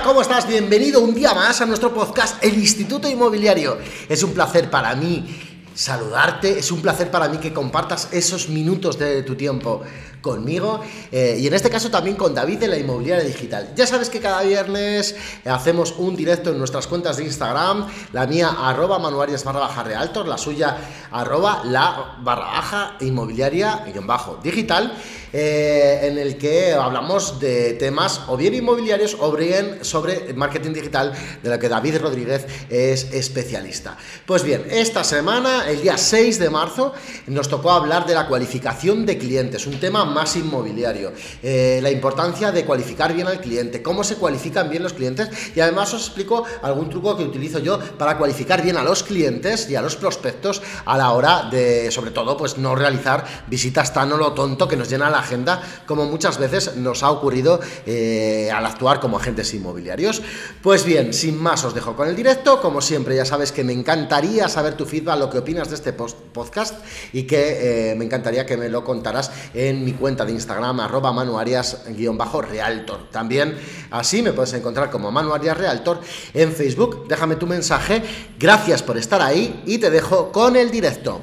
¿cómo estás? Bienvenido un día más a nuestro podcast El Instituto Inmobiliario. Es un placer para mí saludarte, es un placer para mí que compartas esos minutos de tu tiempo conmigo eh, y en este caso también con David de la Inmobiliaria Digital. Ya sabes que cada viernes hacemos un directo en nuestras cuentas de Instagram, la mía arroba manuarias barra baja realtor, la suya arroba la barra baja inmobiliaria guion bajo digital. Eh, en el que hablamos de temas o bien inmobiliarios o bien sobre marketing digital, de lo que David Rodríguez es especialista. Pues bien, esta semana, el día 6 de marzo, nos tocó hablar de la cualificación de clientes, un tema más inmobiliario, eh, la importancia de cualificar bien al cliente, cómo se cualifican bien los clientes y además os explico algún truco que utilizo yo para cualificar bien a los clientes y a los prospectos a la hora de, sobre todo, pues no realizar visitas tan o lo tonto que nos llena la agenda, como muchas veces nos ha ocurrido eh, al actuar como agentes inmobiliarios. Pues bien, sin más os dejo con el directo, como siempre ya sabes que me encantaría saber tu feedback, lo que opinas de este podcast y que eh, me encantaría que me lo contaras en mi cuenta de Instagram, arroba manuarias-realtor. También así me puedes encontrar como Manuarias Realtor en Facebook. Déjame tu mensaje, gracias por estar ahí y te dejo con el directo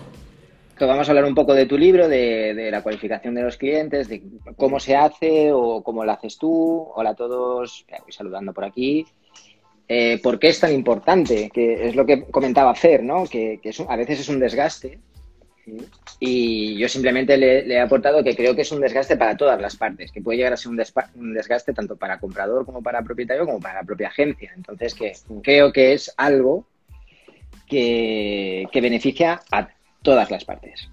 vamos a hablar un poco de tu libro, de, la cualificación de los clientes, de cómo se hace o cómo lo haces tú. Hola a todos, voy saludando por aquí. Eh, ¿Por qué es tan importante? Que es lo que comentaba Fer, ¿no? Que, a veces es un desgaste. Y yo simplemente le, he aportado que creo que es un desgaste para todas las partes, que puede llegar a ser un, desgaste tanto para comprador como para propietario como para la propia agencia. Entonces, que creo que es algo que beneficia a todas las partes.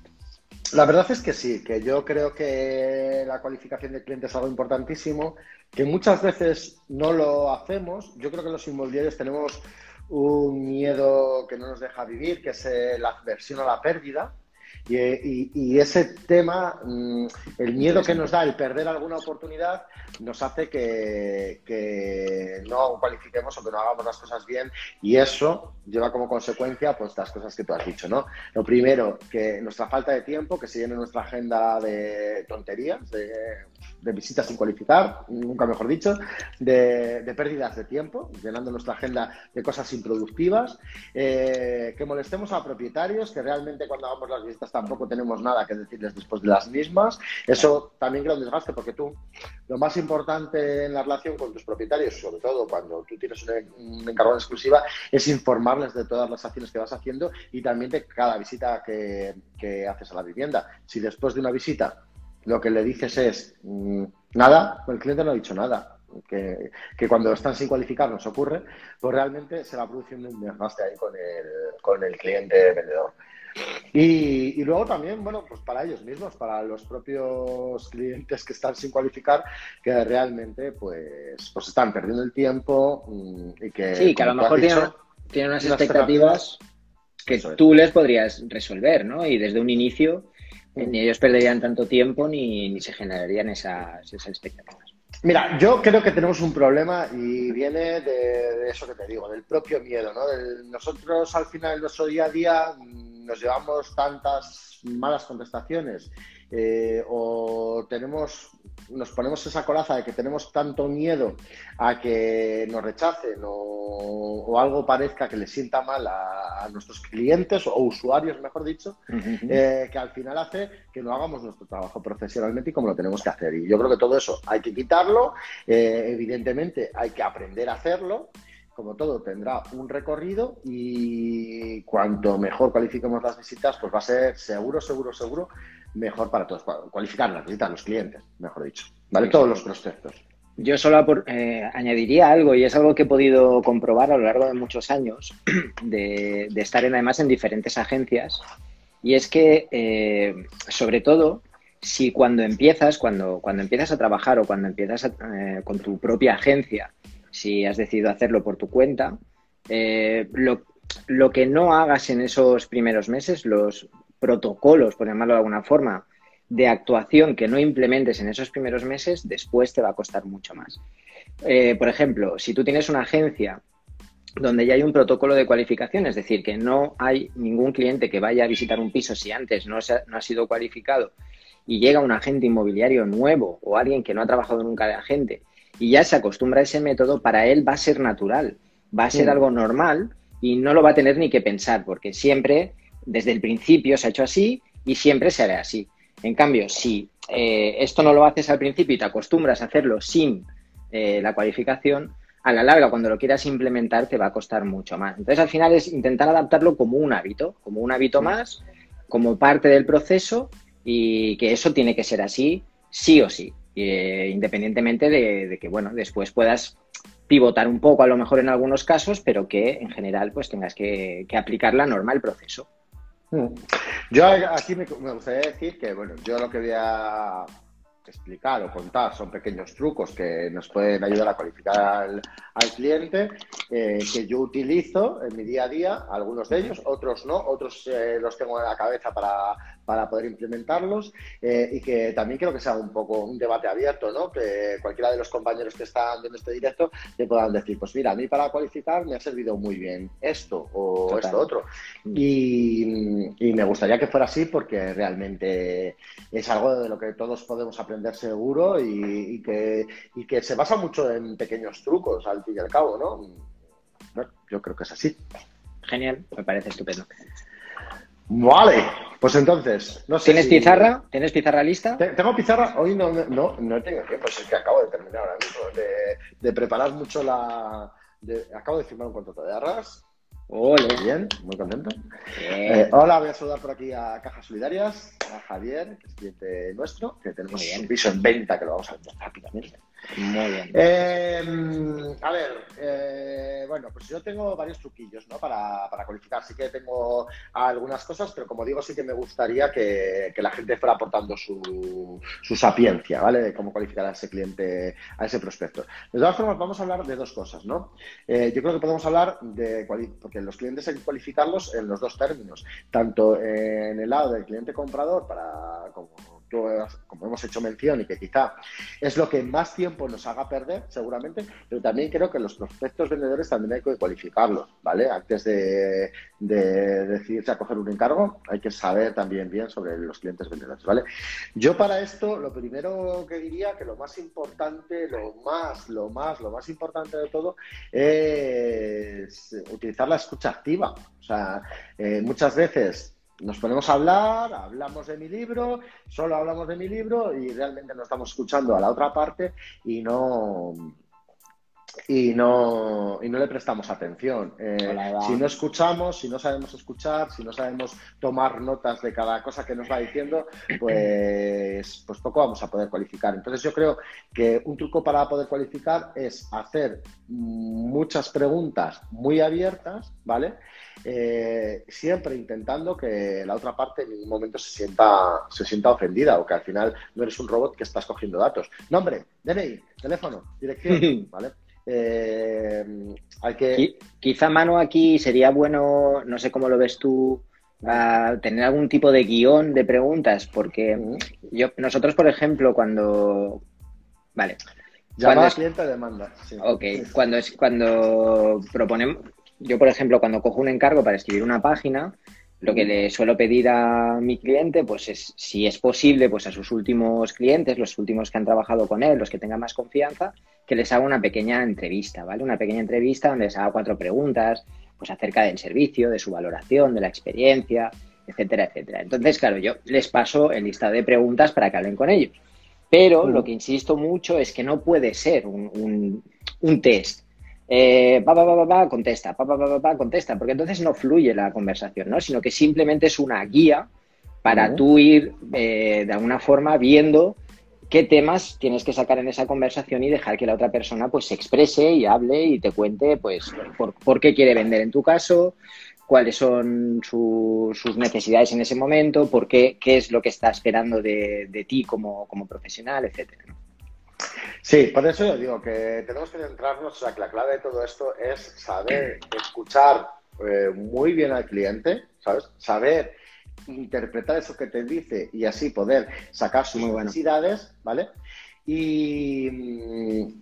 La verdad es que sí, que yo creo que la cualificación de clientes es algo importantísimo, que muchas veces no lo hacemos. Yo creo que los inmobiliarios tenemos un miedo que no nos deja vivir, que es la aversión a la pérdida. Y, ese tema, mm, el miedo que nos da el perder alguna oportunidad, nos hace que, que, no cualifiquemos o que no hagamos las cosas bien y eso lleva como consecuencia pues las cosas que tú has dicho, ¿no? Lo primero, que nuestra falta de tiempo, que se llene nuestra agenda de tonterías, de de visitas sin cualificar, nunca mejor dicho, de, pérdidas de tiempo, llenando nuestra agenda de cosas improductivas, eh, que molestemos a propietarios, que realmente cuando hagamos las visitas tampoco tenemos nada que decirles después de las mismas. Eso también crea un desgaste porque tú, lo más importante en la relación con tus propietarios, sobre todo cuando tú tienes un, encargo en exclusiva, es informarles de todas las acciones que vas haciendo y también de cada visita que, que haces a la vivienda. Si después de una visita lo que le dices es mm, nada, el cliente no ha dicho nada. Que, cuando están sin cualificar nos ocurre, pues realmente se va produciendo un desgaste ahí con el, con el cliente vendedor. Y, luego también, bueno, pues para ellos mismos, para los propios clientes que están sin cualificar, que realmente pues, pues están perdiendo el tiempo mm, y que... Sí, que a lo mejor tienen, unas expectativas que tú les podrías resolver, ¿no? Y desde un inicio ni ellos perderían tanto tiempo ni, se generarían esas, expectativas. Mira, yo creo que tenemos un problema y viene de, eso que te digo, del propio miedo, ¿no? nosotros al final de nuestro día a día nos llevamos tantas malas contestaciones eh, o tenemos nos ponemos esa coraza de que tenemos tanto miedo a que nos rechacen o, algo parezca que le sienta mal a, nuestros clientes o usuarios, mejor dicho, eh, que al final hace que no hagamos nuestro trabajo profesionalmente y como lo tenemos que hacer. Y yo creo que todo eso hay que quitarlo, eh, evidentemente hay que aprender a hacerlo como todo, tendrá un recorrido y cuanto mejor cualifiquemos las visitas, pues va a ser seguro, seguro, seguro mejor para todos. Cualificar visitas, los clientes, mejor dicho. ¿Vale? Todos los prospectos. Yo solo eh, añadiría algo, y es algo que he podido comprobar a lo largo de muchos años, de, estar en, además en diferentes agencias, y es que, eh, sobre todo, si cuando empiezas, cuando, cuando empiezas a trabajar o cuando empiezas eh, con tu propia agencia, si has decidido hacerlo por tu cuenta, lo, lo que no hagas en esos primeros meses, los protocolos, por llamarlo de alguna forma, de actuación que no implementes en esos primeros meses, después te va a costar mucho más. Eh, por ejemplo, si tú tienes una agencia donde ya hay un protocolo de cualificación, es decir, que no hay ningún cliente que vaya a visitar un piso si antes no, no ha sido cualificado y llega un agente inmobiliario nuevo o alguien que no ha trabajado nunca de agente y ya se acostumbra a ese método, para él va a ser natural, va a ser algo normal y no lo va a tener ni que pensar, porque siempre, desde el principio se ha hecho así y siempre se hará así. En cambio, si eh, esto no lo haces al principio y te acostumbras a hacerlo sin eh, la cualificación, a la larga, cuando lo quieras implementar, te va a costar mucho más. Entonces, al final es intentar adaptarlo como un hábito, como un hábito más, como parte del proceso y que eso tiene que ser así, sí o sí, eh, independientemente de, que, bueno, después puedas pivotar un poco a lo mejor en algunos casos, pero que en general pues tengas que, aplicar la norma al proceso. Yo aquí me, me, gustaría decir que, bueno, yo lo que voy a explicar o contar son pequeños trucos que nos pueden ayudar a cualificar al, cliente, eh, que yo utilizo en mi día a día, algunos de ellos, otros no, otros eh, los tengo en la cabeza para, para poder implementarlos eh, y que también creo que sea un poco un debate abierto, ¿no? Que cualquiera de los compañeros que están en este directo te puedan decir, pues mira, a mí para cualificar me ha servido muy bien esto o esto otro. Y, y me gustaría que fuera así porque realmente es algo de lo que todos podemos aprender seguro y, que, que se basa mucho en pequeños trucos al fin y al cabo, ¿no? yo creo que es así. Genial, me parece estupendo. Vale, pues entonces, no sé ¿Tienes pizarra? ¿Tienes pizarra lista? Tengo pizarra, hoy no, no, no tengo tiempo, pues es que acabo de terminar ahora mismo de, preparar mucho la... acabo de firmar un contrato de arras Hola. Bien, muy contento. Eh, hola, voy a saludar por aquí a Cajas Solidarias, a Javier, que es cliente nuestro, que tenemos un piso en venta que lo vamos a vender rápidamente. Muy bien. Eh, a ver, eh, bueno, pues yo tengo varios truquillos ¿no? para, para, cualificar. Sí que tengo algunas cosas, pero como digo, sí que me gustaría que, la gente fuera aportando su, su, sapiencia, ¿vale? De cómo cualificar a ese cliente, a ese prospecto. De todas formas, vamos a hablar de dos cosas, ¿no? Eh, yo creo que podemos hablar de, los clientes hay que cualificarlos en los dos términos, tanto en el lado del cliente comprador para como como hemos hecho mención y que quizá es lo que más tiempo nos haga perder, seguramente, pero también creo que los prospectos vendedores también hay que cualificarlos, ¿vale? Antes de, decidirse a coger un encargo, hay que saber también bien sobre los clientes vendedores, ¿vale? Yo para esto, lo primero que diría que lo más importante, lo más, lo más, lo más importante de todo es utilizar la escucha activa. O sea, eh, muchas veces nos ponemos a hablar, hablamos de mi libro, solo hablamos de mi libro y realmente no estamos escuchando a la otra parte y no y no, y no le prestamos atención. Eh, si no escuchamos, si no sabemos escuchar, si no sabemos tomar notas de cada cosa que nos va diciendo, pues, pues poco vamos a poder cualificar. Entonces yo creo que un truco para poder cualificar es hacer muchas preguntas muy abiertas, ¿vale? Eh, siempre intentando que la otra parte en ningún momento se sienta, se sienta ofendida o que al final no eres un robot que estás cogiendo datos. Nombre, DNI, teléfono, dirección, ¿vale? Eh, hay que... Quizá, mano, aquí sería bueno, no sé cómo lo ves tú, tener algún tipo de guion de preguntas, porque yo, nosotros, por ejemplo, cuando... Vale. Llamada cliente demanda. Ok, cuando, es, cuando proponemos... Yo, por ejemplo, cuando cojo un encargo para escribir una página, lo que le suelo pedir a mi cliente, pues es, si es posible, pues a sus últimos clientes, los últimos que han trabajado con él, los que tengan más confianza, que les haga una pequeña entrevista, ¿vale? Una pequeña entrevista donde les haga cuatro preguntas, pues acerca del servicio, de su valoración, de la experiencia, etcétera, etcétera. Entonces, claro, yo les paso el listado de preguntas para que hablen con ellos. Pero lo que insisto mucho es que no puede ser un, un test eh, pa, pa, pa, contesta, pa, pa, pa, pa, contesta, porque entonces no fluye la conversación, ¿no? Sino que simplemente es una guía para tú ir eh, de alguna forma viendo qué temas tienes que sacar en esa conversación y dejar que la otra persona pues se exprese y hable y te cuente pues por, qué quiere vender en tu caso, cuáles son sus necesidades en ese momento, por qué, qué es lo que está esperando de, de ti como, como profesional, etcétera. ¿no? Sí, por eso yo digo que tenemos que centrarnos, o sea, que la clave de todo esto es saber escuchar eh, muy bien al cliente, ¿sabes? Saber interpretar eso que te dice y así poder sacar sus necesidades, ¿vale? Y,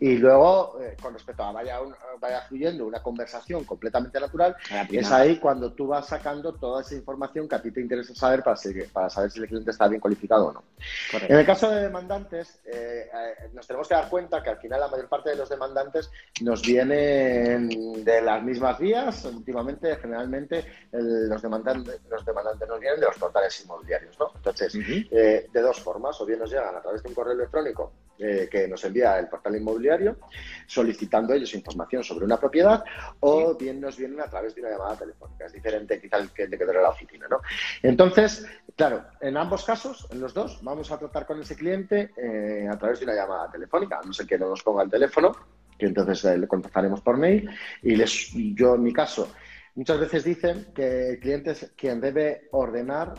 y luego, eh, con respecto a vaya, vaya fluyendo una conversación completamente natural, es ahí cuando tú vas sacando toda esa información que a ti te interesa saber para, para saber si el cliente está bien cualificado o no. En el caso de demandantes, eh, eh, nos tenemos que dar cuenta que al final la mayor parte de los demandantes nos vienen de las mismas vías. Últimamente, generalmente, los, demandantes, los demandantes nos vienen de los portales inmobiliarios. ¿no? Entonces, de dos formas, o bien nos llegan a través de un correo electrónico eh, que nos envía el portal inmobiliario solicitando ellos información sobre una propiedad o bien nos vienen a través de una llamada telefónica. Es diferente quizá el que en la oficina, ¿no? Entonces, claro, en ambos casos, en los dos, vamos a tratar con ese cliente eh, a través de una llamada telefónica, no sé que no nos ponga el teléfono, que entonces eh, le contactaremos por mail y les, yo en mi caso, muchas veces dicen que el cliente es quien debe ordenar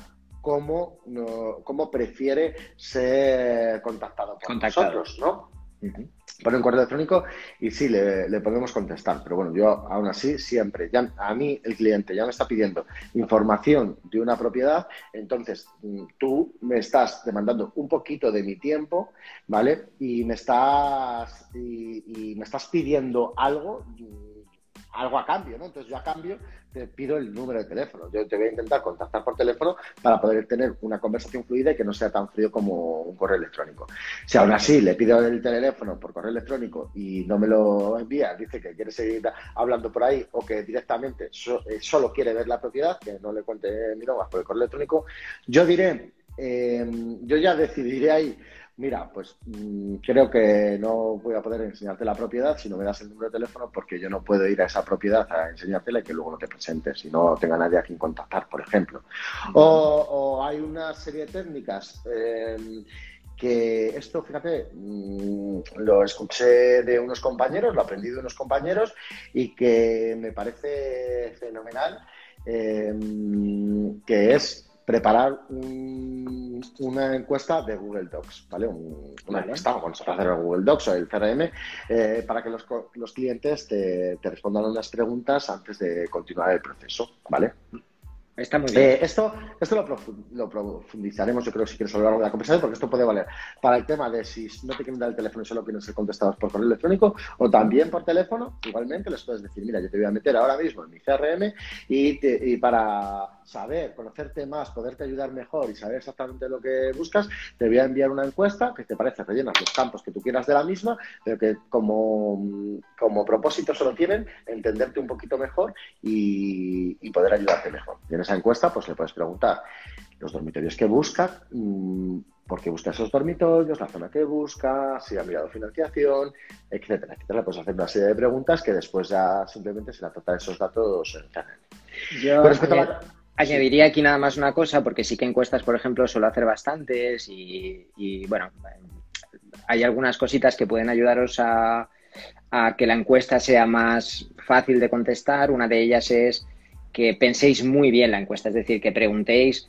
cómo, cómo prefiere ser contactado por nosotros, ¿no? Pone un correo electrónico y sí, le, podemos contestar. Pero bueno, yo aún así siempre, ya, a mí el cliente ya me está pidiendo información de una propiedad, entonces mm, tú me estás demandando un poquito de mi tiempo, ¿vale? Y me estás, y me estás pidiendo algo algo a cambio, ¿no? Entonces yo a cambio te pido el número de teléfono. Yo te voy a intentar contactar por teléfono para poder tener una conversación fluida y que no sea tan frío como un correo electrónico. Si aún así le pido el teléfono por correo electrónico y no me lo envía, dice que quiere seguir hablando por ahí o que directamente eh, solo quiere ver la propiedad, que no le cuente mi nombre por el correo electrónico, yo diré, eh, yo ya decidiré ahí mira, pues mm, creo que no voy a poder enseñarte la propiedad si no me das el número de teléfono porque yo no puedo ir a esa propiedad a enseñártela y que luego no te presentes y no tenga nadie a quien contactar, por ejemplo. O, hay una serie de técnicas. Em, que esto, fíjate, mm, lo escuché de unos compañeros, lo aprendí de unos compañeros y que me parece fenomenal, em, que es preparar una encuesta de Google Docs, ¿vale? una encuesta, cuando se puede hacer el Google Docs o el CRM, eh, para que los, los clientes te, te, respondan unas preguntas antes de continuar el proceso, ¿vale? Está muy bien. Eh, esto esto lo, profundizaremos, yo creo, si quieres a lo largo de la conversación, porque esto puede valer para el tema de si no te quieren dar el teléfono y solo quieren ser contestados por correo electrónico, o también por teléfono, igualmente les puedes decir, mira, yo te voy a meter ahora mismo en mi CRM y, y para saber, conocerte más, poderte ayudar mejor y saber exactamente lo que buscas, te voy a enviar una encuesta que te parece rellenas los campos que tú quieras de la misma, pero que como, como propósito solo tienen entenderte un poquito mejor y, poder ayudarte mejor. Y en esa encuesta, pues le puedes preguntar los dormitorios que busca, mm, por qué busca esos dormitorios, la zona que busca, si ha mirado financiación, etcétera, etcétera. Puedes hacer una serie de preguntas que después ya simplemente se la trata esos datos en Yo, Añadiría aquí nada más una cosa, porque sí que encuestas, por ejemplo, suelo hacer bastantes y, bueno, hay algunas cositas que pueden ayudaros a, que la encuesta sea más fácil de contestar. Una de ellas es que penséis muy bien la encuesta, es decir, que preguntéis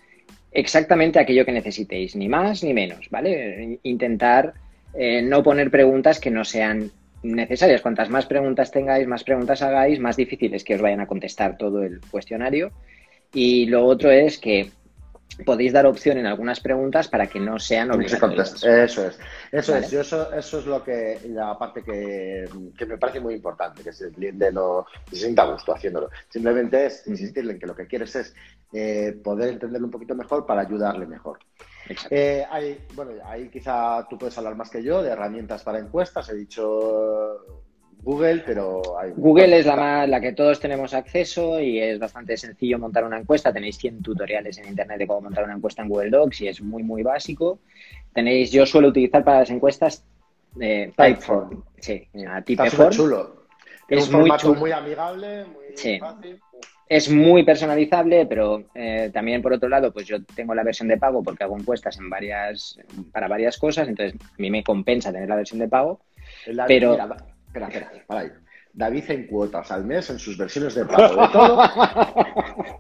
exactamente aquello que necesitéis, ni más ni menos, ¿vale? Intentar eh, no poner preguntas que no sean necesarias. Cuantas más preguntas tengáis, más preguntas hagáis, más difícil es que os vayan a contestar todo el cuestionario y lo otro es que podéis dar opción en algunas preguntas para que no sean obligatorias. Eso es, eso es. eso, eso es lo que la parte que, me parece muy importante, que el cliente no se sienta a gusto haciéndolo. Simplemente es insistirle en que lo que quieres es eh, poder entenderlo un poquito mejor para ayudarle mejor. Eh, hay, bueno, ahí quizá tú puedes hablar más que yo de herramientas para encuestas. He dicho Google, pero hay... Google es la, la que todos tenemos acceso y es bastante sencillo montar una encuesta. Tenéis 100 tutoriales en Internet de cómo montar una encuesta en Google Docs y es muy, muy básico. Tenéis, yo suelo utilizar para las encuestas eh, Typeform. Sí, Typeform. chulo. Es un muy, muy amigable, muy fácil. Es muy personalizable, pero eh, también por otro lado, pues yo tengo la versión de pago porque hago encuestas en varias, para varias cosas, entonces a mí me compensa tener la versión de pago. pero... Espera, espera, para ahí. David en cuotas al mes en sus versiones de pago. De todo.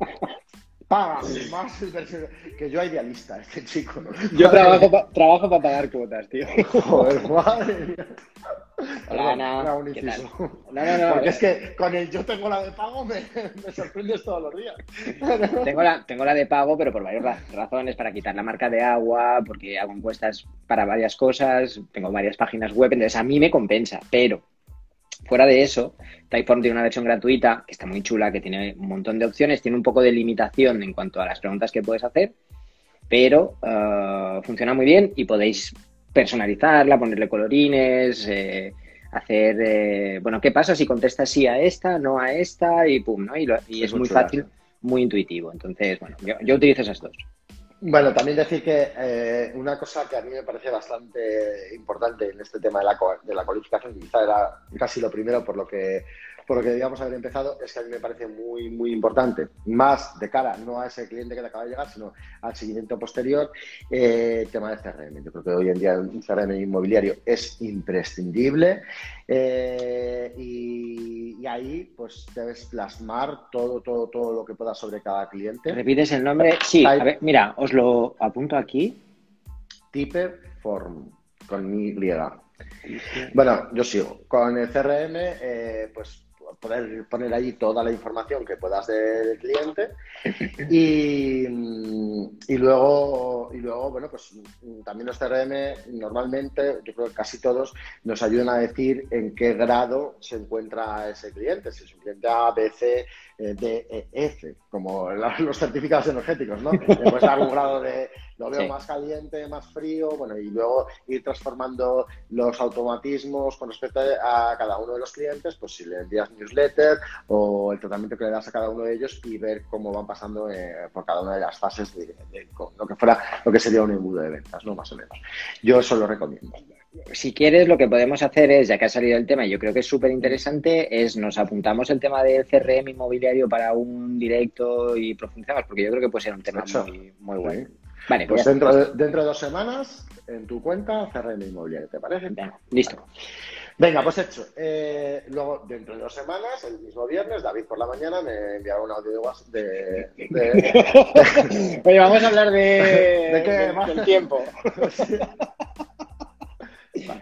Paga más versiones. Que yo idealista, este chico. Yo trabajo, trabajo para pagar cuotas, tío. Joder, madre mía. Hola, Ana. Era un ¿Qué inciso. tal? No, no, no. Porque es que con el yo tengo la de pago me, me sorprendes todos los días. Tengo la, tengo la de pago, pero por varias ra- razones, para quitar la marca de agua, porque hago encuestas para varias cosas, tengo varias páginas web, entonces a mí me compensa, pero fuera de eso, Typeform tiene una versión gratuita que está muy chula, que tiene un montón de opciones, tiene un poco de limitación en cuanto a las preguntas que puedes hacer, pero eh, funciona muy bien y podéis personalizarla, ponerle colorines, eh, hacer, eh, bueno, ¿qué pasa si contestas sí a esta, no a esta y pum, ¿no? Y, lo- y Es es muy muy chula, fácil, muy intuitivo. Entonces, bueno, yo, yo utilizo esas dos. Bueno, también decir que eh, una cosa que a mí me parece bastante importante en este tema de la, de la cualificación, quizá era casi lo primero por lo que por lo que debíamos haber empezado, es que a mí me parece muy, muy importante, más de cara no a ese cliente que te acaba de llegar, sino al seguimiento posterior, eh, el tema del CRM. Yo creo que hoy en día un CRM inmobiliario es imprescindible eh, y, y ahí pues debes plasmar todo, todo, todo lo que puedas sobre cada cliente. ¿Repites el nombre? Sí, a ver, mira, os lo apunto aquí. Typeform, con Y. Bueno, yo sigo. Con el CRM, eh, pues poder poner ahí toda la información que puedas del cliente. Y, y luego, y luego, bueno, pues también los CRM normalmente, yo creo que casi todos, nos ayudan a decir en qué grado se encuentra ese cliente, si es un cliente A, B, C, eh, D, E, F, como la- los certificados energéticos, ¿no? Le puedes dar un grado de lo veo Sí. más caliente, más frío, bueno, y luego ir transformando los automatismos con respecto a cada uno de los clientes, pues si le envías newsletter o el tratamiento que le das a cada uno de ellos y ver cómo van pasando eh, por cada una de las fases de, de- lo que fuera, lo que sería un embudo de ventas, ¿no? Más o menos. Yo eso lo recomiendo. Si quieres, lo que podemos hacer es, ya que ha salido el tema, y yo creo que es súper interesante, es nos apuntamos el tema del CRM inmobiliario para un directo y profundizamos, porque yo creo que puede ser un tema muy, muy bueno. Sí. Vale, Pues pues dentro de, dentro de dos semanas, en tu cuenta, CRM Inmobiliario, ¿te parece? Venga, listo. Venga, pues hecho. Eh, luego, dentro de dos semanas, el mismo viernes, David por la mañana me enviará un audio de WhatsApp de, de- Oye, vamos a hablar de, ¿De qué, del- más? del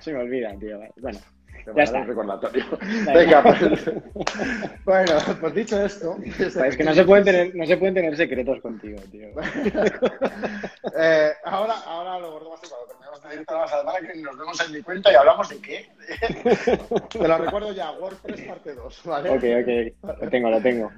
Se me olvida, tío. Bueno, Ya está. recordatorio. Venga. Pues, bueno, pues dicho esto, es que no se pueden tener, no se pueden tener secretos contigo, tío. eh, ahora, ahora lo gordo va a ser cuando terminemos de directo la semana que nos vemos en mi cuenta y hablamos de qué. Te lo recuerdo ya, WordPress parte 2, ¿vale? Ok, ok. Lo tengo, lo tengo.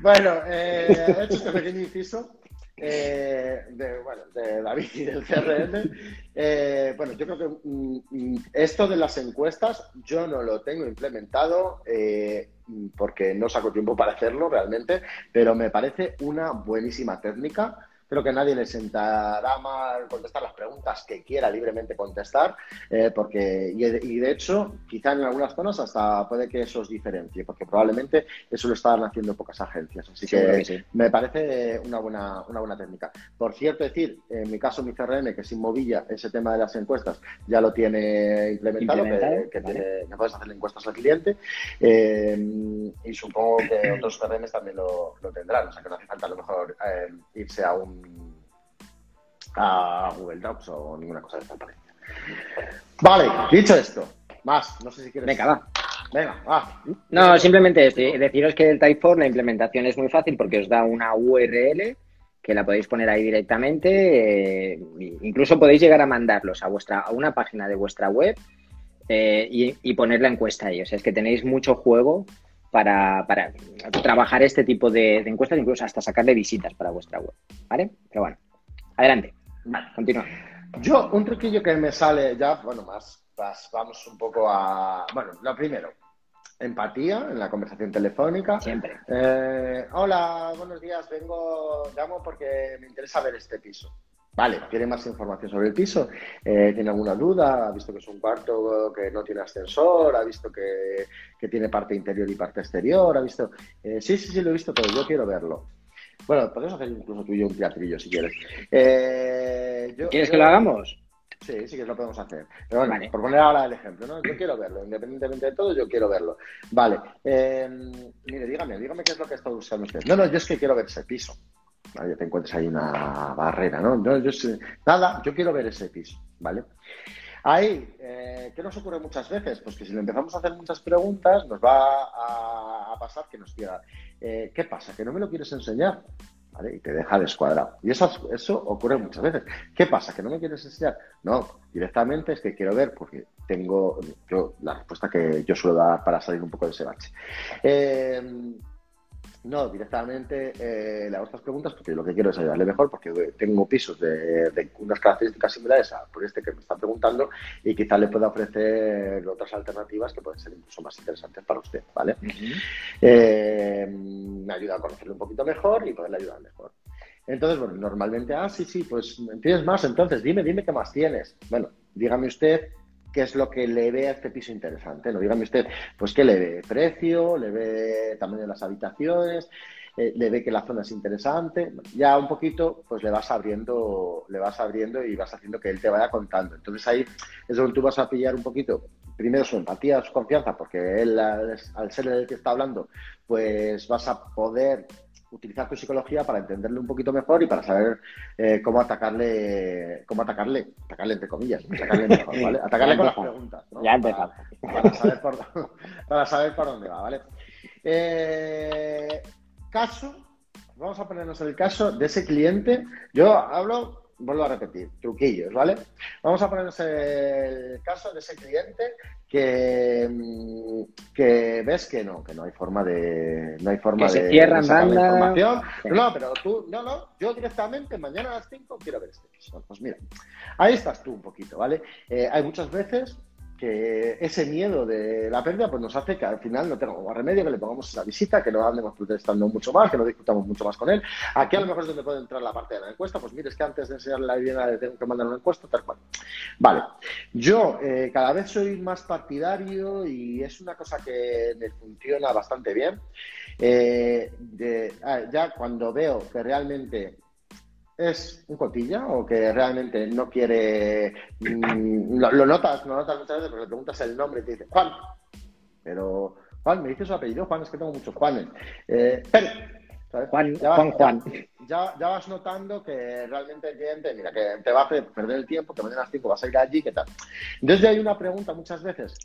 Bueno, eh, he hecho este pequeño inciso eh, de, bueno, de David y del CRM. Eh, bueno, yo creo que mm, mm, esto de las encuestas yo no lo tengo implementado eh, porque no saco tiempo para hacerlo realmente, pero me parece una buenísima técnica. Creo que nadie le sentará mal contestar las preguntas que quiera libremente contestar, eh, porque y de, y de hecho, quizá en algunas zonas hasta puede que eso os diferencie, porque probablemente eso lo están haciendo pocas agencias. Así que sí. me parece una buena, una buena técnica. Por cierto, decir, en mi caso, mi CRM, que es Inmovilla, ese tema de las encuestas ya lo tiene implementado, Implementado, que, que vale. tiene- que puedes hacer encuestas al cliente. eh, y supongo que otros CRMs también lo, lo tendrán, o sea que no hace falta a lo mejor eh, irse a un a Google Docs o ninguna cosa de esta parecida. Vale, dicho esto, más, no sé si quieres. Venga, va. Venga, va. No, simplemente de- deciros que el Typeform, la implementación es muy fácil porque os da una URL que la podéis poner ahí directamente. eh, incluso podéis llegar a mandarlos a vuestra a una página de vuestra web eh, y, y poner la encuesta ahí. O sea, es que tenéis mucho juego para, para trabajar este tipo de, de encuestas, incluso hasta sacarle visitas para vuestra web. ¿Vale? Pero bueno, adelante. Vale. Continúa. Yo, un truquillo que me sale ya, bueno, más, más vamos un poco a. Bueno, lo primero, empatía en la conversación telefónica. Siempre. Eh, hola, buenos días, vengo, llamo porque me interesa ver este piso. Vale, ¿quiere más información sobre el piso? Eh, ¿Tiene alguna duda? ¿Ha visto que es un cuarto que no tiene ascensor? ¿Ha visto que, que tiene parte interior y parte exterior? ¿Ha visto? Eh, sí, sí, sí, lo he visto todo, yo quiero verlo. Bueno, podemos hacer incluso tú y yo un teatrillo si quieres. Eh, yo- ¿Quieres yo- que lo hagamos? Sí, sí que lo podemos hacer. Pero bueno, Vale. por poner ahora el ejemplo, ¿no? Yo quiero verlo, independientemente de todo, yo quiero verlo. Vale. eh, mire, dígame, dígame qué es lo que está buscando usted. No, no, yo es que quiero ver ese piso. Vale, te encuentras ahí una barrera, ¿no? No, yo sé- nada, yo quiero ver ese piso, ¿vale? Ahí, eh, ¿qué nos ocurre muchas veces? Pues que si le empezamos a hacer muchas preguntas, nos va a, pasar que nos diga, eh, ¿qué pasa? ¿Que no me lo quieres enseñar? Y te deja descuadrado. Y eso, eso ocurre muchas veces. ¿Qué pasa? ¿Que no me quieres enseñar? No, directamente es que quiero ver porque tengo yo la respuesta que yo suelo dar para salir un poco de ese bache. Eh, no, directamente eh, le hago estas preguntas porque lo que quiero es ayudarle mejor, porque tengo pisos de, unas características similares a por este que me está preguntando y quizá le pueda ofrecer otras alternativas que pueden ser incluso más interesantes para usted, ¿vale? Eh, me ayuda a conocerle un poquito mejor y poderle ayudar mejor. Entonces, bueno, normalmente, ah, sí, sí, pues tienes más, entonces dime, dime qué más tienes. Bueno, dígame usted qué es lo que le ve a este piso interesante. No dígame usted, pues qué le ve precio, le ve tamaño de las habitaciones, eh, le ve que la zona es interesante. Ya un poquito, pues le vas abriendo, le vas abriendo y vas haciendo que él te vaya contando. Entonces ahí es donde tú vas a pillar un poquito primero su empatía, su confianza, porque él, al, ser el que está hablando, pues vas a poder utilizar tu psicología para entenderle un poquito mejor y para saber eh, cómo atacarle, cómo atacarle, atacarle entre comillas, atacarle mejor, ¿vale? Atacarle con las preguntas, ¿no? Ya empezamos. Para, saber por, para saber por dónde va, ¿vale? Eh, caso, vamos a ponernos el caso de ese cliente. Yo hablo vuelvo a repetir, truquillos, ¿vale? Vamos a ponernos el caso de ese cliente que, mm, que ves que no, que no hay forma de no hay forma de, se cierran información. No, pero tú, no, no, yo directamente mañana a las 5 quiero ver este piso. Pues mira, ahí estás tú un poquito, ¿vale? Eh, hay muchas veces que ese miedo de la pérdida pues nos hace que al final no tengamos remedio, que le pongamos esa visita, que no andemos protestando mucho más, que no discutamos mucho más con él. Aquí a lo mejor es donde puede entrar la parte de la encuesta, pues mire, es que antes de enseñarle la vivienda le tengo que mandar una encuesta, tal cual. Vale, yo eh, cada vez soy más partidario y es una cosa que me funciona bastante bien. Eh, ah, ya cuando veo que realmente es un cotilla o que realmente no quiere. Mm, lo, notas, lo notas muchas veces porque le preguntas el nombre y te dice Juan. Pero, Juan, me dice su apellido, Juan, es que tengo muchos Juanes. Eh, pero, Juan, ya Juan, Juan. Ya, ya, vas notando que realmente el cliente, mira, que te va a perder el tiempo, que mañana a las 5 vas a ir allí, ¿qué tal? Entonces, hay una pregunta muchas veces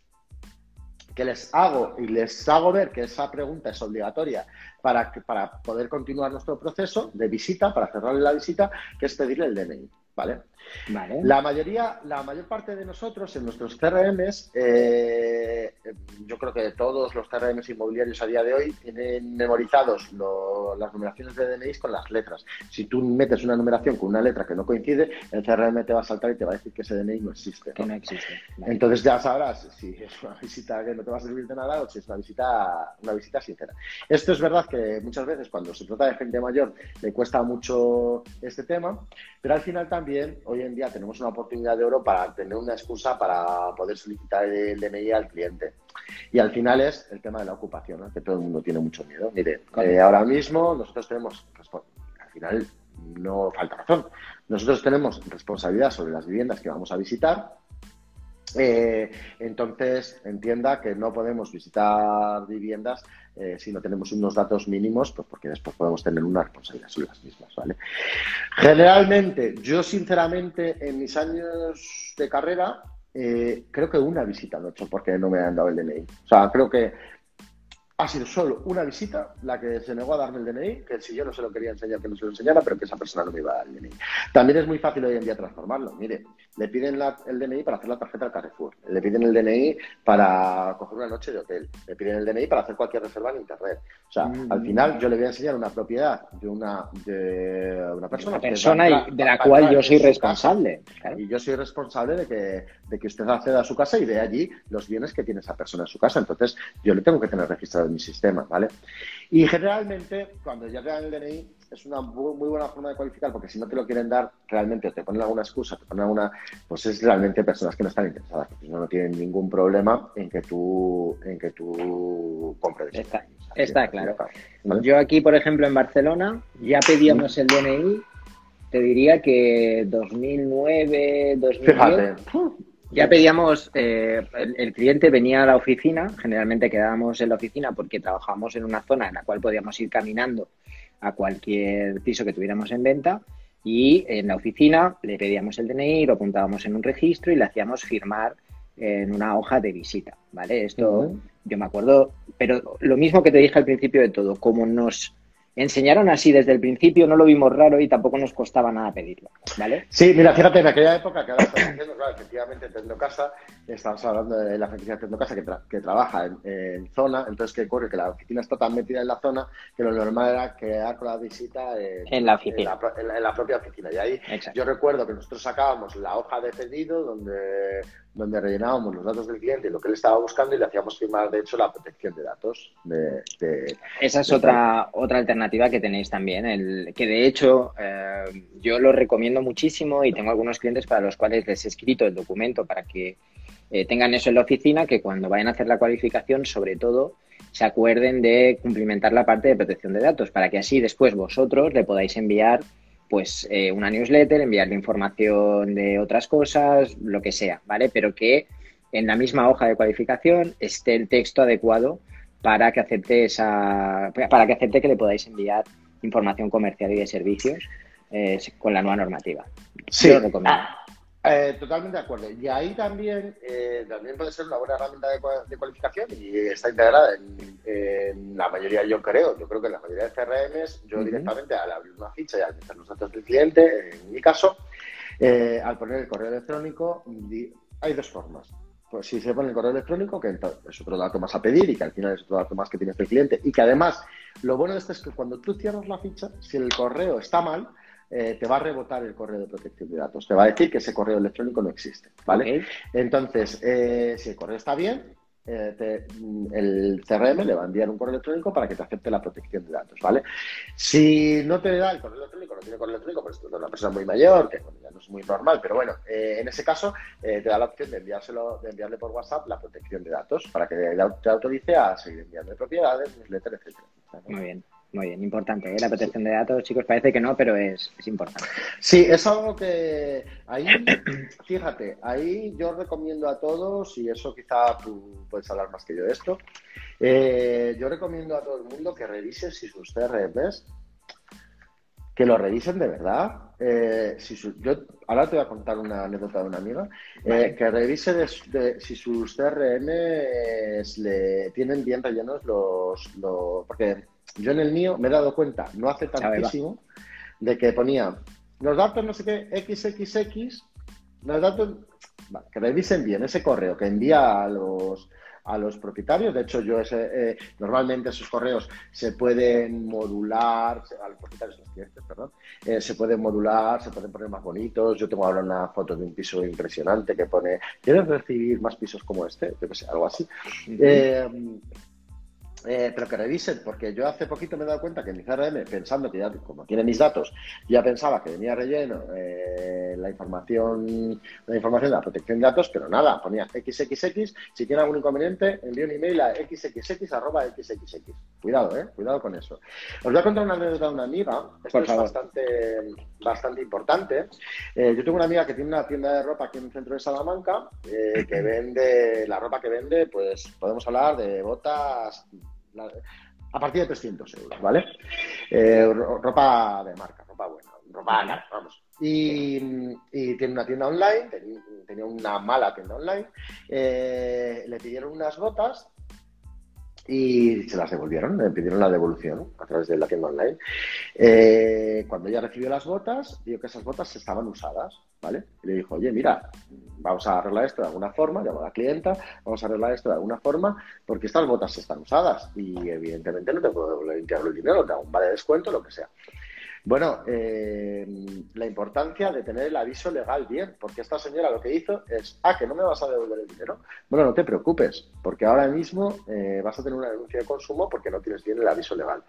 que les hago y les hago ver que esa pregunta es obligatoria para, para poder continuar nuestro proceso de visita, para cerrarle la visita, que es pedirle el DNI. ¿Vale? La mayoría, la mayor parte de nosotros en nuestros CRMs, eh, yo creo que todos los CRMs inmobiliarios a día de hoy tienen memorizados las numeraciones de DNI con las letras. Si tú metes una numeración con una letra que no coincide, el CRM te va a saltar y te va a decir que ese DNI no existe. Que no existe. Entonces ya sabrás si es una visita que no te va a servir de nada o si es una visita, una visita sincera. Esto es verdad que muchas veces cuando se trata de gente mayor le cuesta mucho este tema, pero al final también hoy en día tenemos una oportunidad de oro para tener una excusa para poder solicitar el DNI al cliente. Y al final es el tema de la ocupación, que todo el mundo tiene mucho miedo. Mire, eh, ahora mismo nosotros tenemos, al final no falta razón, nosotros tenemos responsabilidad sobre las viviendas que vamos a visitar. Eh, entonces, entienda que no podemos visitar viviendas eh, si no tenemos unos datos mínimos, pues porque después podemos tener una responsabilidad sobre las mismas, ¿vale? Generalmente, yo sinceramente, en mis años de carrera, eh, creo que una visita no he hecho porque no me han dado el DNI. O sea, creo que ha sido solo una visita la que se negó a darme el DNI, que si yo no se lo quería enseñar, que no se lo enseñara, pero que esa persona no me iba a dar el DNI. También es muy fácil hoy en día transformarlo. Mire, le piden el DNI para hacer la tarjeta al Carrefour, le piden el DNI para coger una noche de hotel, le piden el DNI para hacer cualquier reserva en Internet. O sea, al mm. final yo le voy a enseñar una propiedad de una, de una persona. Una persona de la cual yo soy responsable. Y yo soy responsable de que, de que usted acceda a su casa y vea allí los bienes que tiene esa persona en su casa. Entonces, yo le tengo que tener registrado mi sistema, ¿vale? Y generalmente, cuando ya te dan el DNI, es una muy, buena forma de cualificar, porque si no te lo quieren dar, realmente o te ponen alguna excusa, te ponen alguna, pues es realmente personas que no están interesadas, porque no, no tienen ningún problema en que tú, en que tú compres. Está, está claro. Yo aquí, por ejemplo, en Barcelona, ya pedíamos el DNI, te diría que 2009, 2010. Fíjate. Ya pedíamos, eh, el, cliente venía a la oficina, generalmente quedábamos en la oficina porque trabajamos en una zona en la cual podíamos ir caminando a cualquier piso que tuviéramos en venta Y en la oficina le pedíamos el DNI, lo apuntábamos en un registro y le hacíamos firmar en una hoja de visita, ¿vale? Esto yo me acuerdo, pero lo mismo que te dije al principio de todo, como nos enseñaron así desde el principio, no lo vimos raro y tampoco nos costaba nada pedirlo, ¿vale? Sí, mira, fíjate, en aquella época que ahora estamos diciendo, claro, efectivamente Tecnocasa, estamos hablando de la franquicia de Tecnocasa que, que trabaja en, zona, entonces que ocurre que la oficina está tan metida en la zona que lo normal era crear la visita en, la oficina. En la, propia oficina. Y ahí yo recuerdo que nosotros sacábamos la hoja de pedido donde donde rellenábamos los datos del cliente lo que él estaba buscando y le hacíamos firmar, de hecho, la protección de datos. De, Esa es otra, otra alternativa que tenéis también, el, que de hecho eh, yo lo recomiendo muchísimo y tengo algunos clientes para los cuales les he escrito el documento para que eh, tengan eso en la oficina, que cuando vayan a hacer la cualificación, sobre todo, se acuerden de cumplimentar la parte de protección de datos, para que así después vosotros le podáis enviar pues eh, una newsletter, enviarle información de otras cosas, lo que sea, ¿vale? Pero que en la misma hoja de cualificación esté el texto adecuado para que acepte esa, para que acepte que le podáis enviar información comercial y de servicios eh, con la nueva normativa. Sí, lo recomiendo. Ah, eh, totalmente de acuerdo. Y ahí también, eh, también puede ser una buena herramienta de, cualificación y está integrada en, la mayoría, yo creo, yo creo que en la mayoría de CRMs, yo directamente al abrir una ficha y al meter los datos del cliente, en mi caso, eh, al poner el correo electrónico, hay dos formas. Pues si se pone el correo electrónico, que es otro dato más a pedir y que al final es otro dato más que tienes del cliente y que además, lo bueno de esto es que cuando tú cierras la ficha, si el correo está mal, eh, te va a rebotar el correo de protección de datos. Te va a decir que ese correo electrónico no existe, ¿vale? Entonces, eh, si el correo está bien, eh, mm, el CRM le va a enviar un correo electrónico para que te acepte la protección de datos, ¿vale? Si no te da el correo electrónico, no tiene correo electrónico, pues es una persona muy mayor, que ya no es muy normal, pero bueno, en ese caso te da la opción de enviárselo, de enviarle por WhatsApp la protección de datos para que te autorice a seguir enviando propiedades, newsletter, etcétera. Muy bien. Muy bien, importante. ¿eh? La protección de datos, chicos, parece que no, pero es, importante. Sí, es algo que ahí, fíjate, ahí yo recomiendo a todos, y eso quizá tú puedes hablar más que yo de esto, eh, yo recomiendo a todo el mundo que revise si sus CRMs, que lo revisen de verdad. Eh, si yo ahora te voy a contar una anécdota de una amiga, que revise si sus CRMs le tienen bien rellenos los, los porque yo en el mío me he dado cuenta, no hace tantísimo, de que ponía los datos no sé qué, XXX, los datos, que revisen bien ese correo que envía a los, a los propietarios. De hecho, yo ese, eh, normalmente esos correos se pueden modular, a los propietarios, los clientes, perdón, eh, se pueden modular, se pueden poner más bonitos. Yo tengo ahora una foto de un piso impresionante que pone, ¿quieres recibir más pisos como este? Yo que sé, algo así. Eh, pero que revisen, porque yo hace poquito me he dado cuenta que mi CRM, pensando que ya, como tiene mis datos, ya pensaba que venía relleno eh, la información la información de la protección de datos, pero nada, ponía XXX, si tiene algún inconveniente, envío un email a xxx.xxx. Cuidado, eh, cuidado con eso. Os voy a contar una anécdota de una amiga, esto es bastante, bastante importante. Eh, yo tengo una amiga que tiene una tienda de ropa aquí en el centro de Salamanca, que vende, la ropa que vende, pues podemos hablar de botas a partir de 300 euros, ¿vale? Eh, ropa de marca, ropa buena, ropa vamos. Y, tiene una tienda online, tenía una mala tienda online. Eh, le pidieron unas botas y se las devolvieron, le pidieron la devolución a través de la tienda online. Eh, cuando ella recibió las botas, vio que esas botas estaban usadas, ¿vale? Y le dijo, oye, mira, vamos a arreglar esto de alguna forma, llamó a la clienta, vamos a arreglar esto de alguna forma, porque estas botas están usadas y evidentemente no te puedo devolver el dinero, te hago un vale de descuento, lo que sea. Bueno, eh, la importancia de tener el aviso legal bien, porque esta señora lo que hizo es, ah, que no me vas a devolver el dinero. Bueno, no te preocupes, porque ahora mismo eh, vas a tener una denuncia de consumo porque no tienes bien el aviso legal.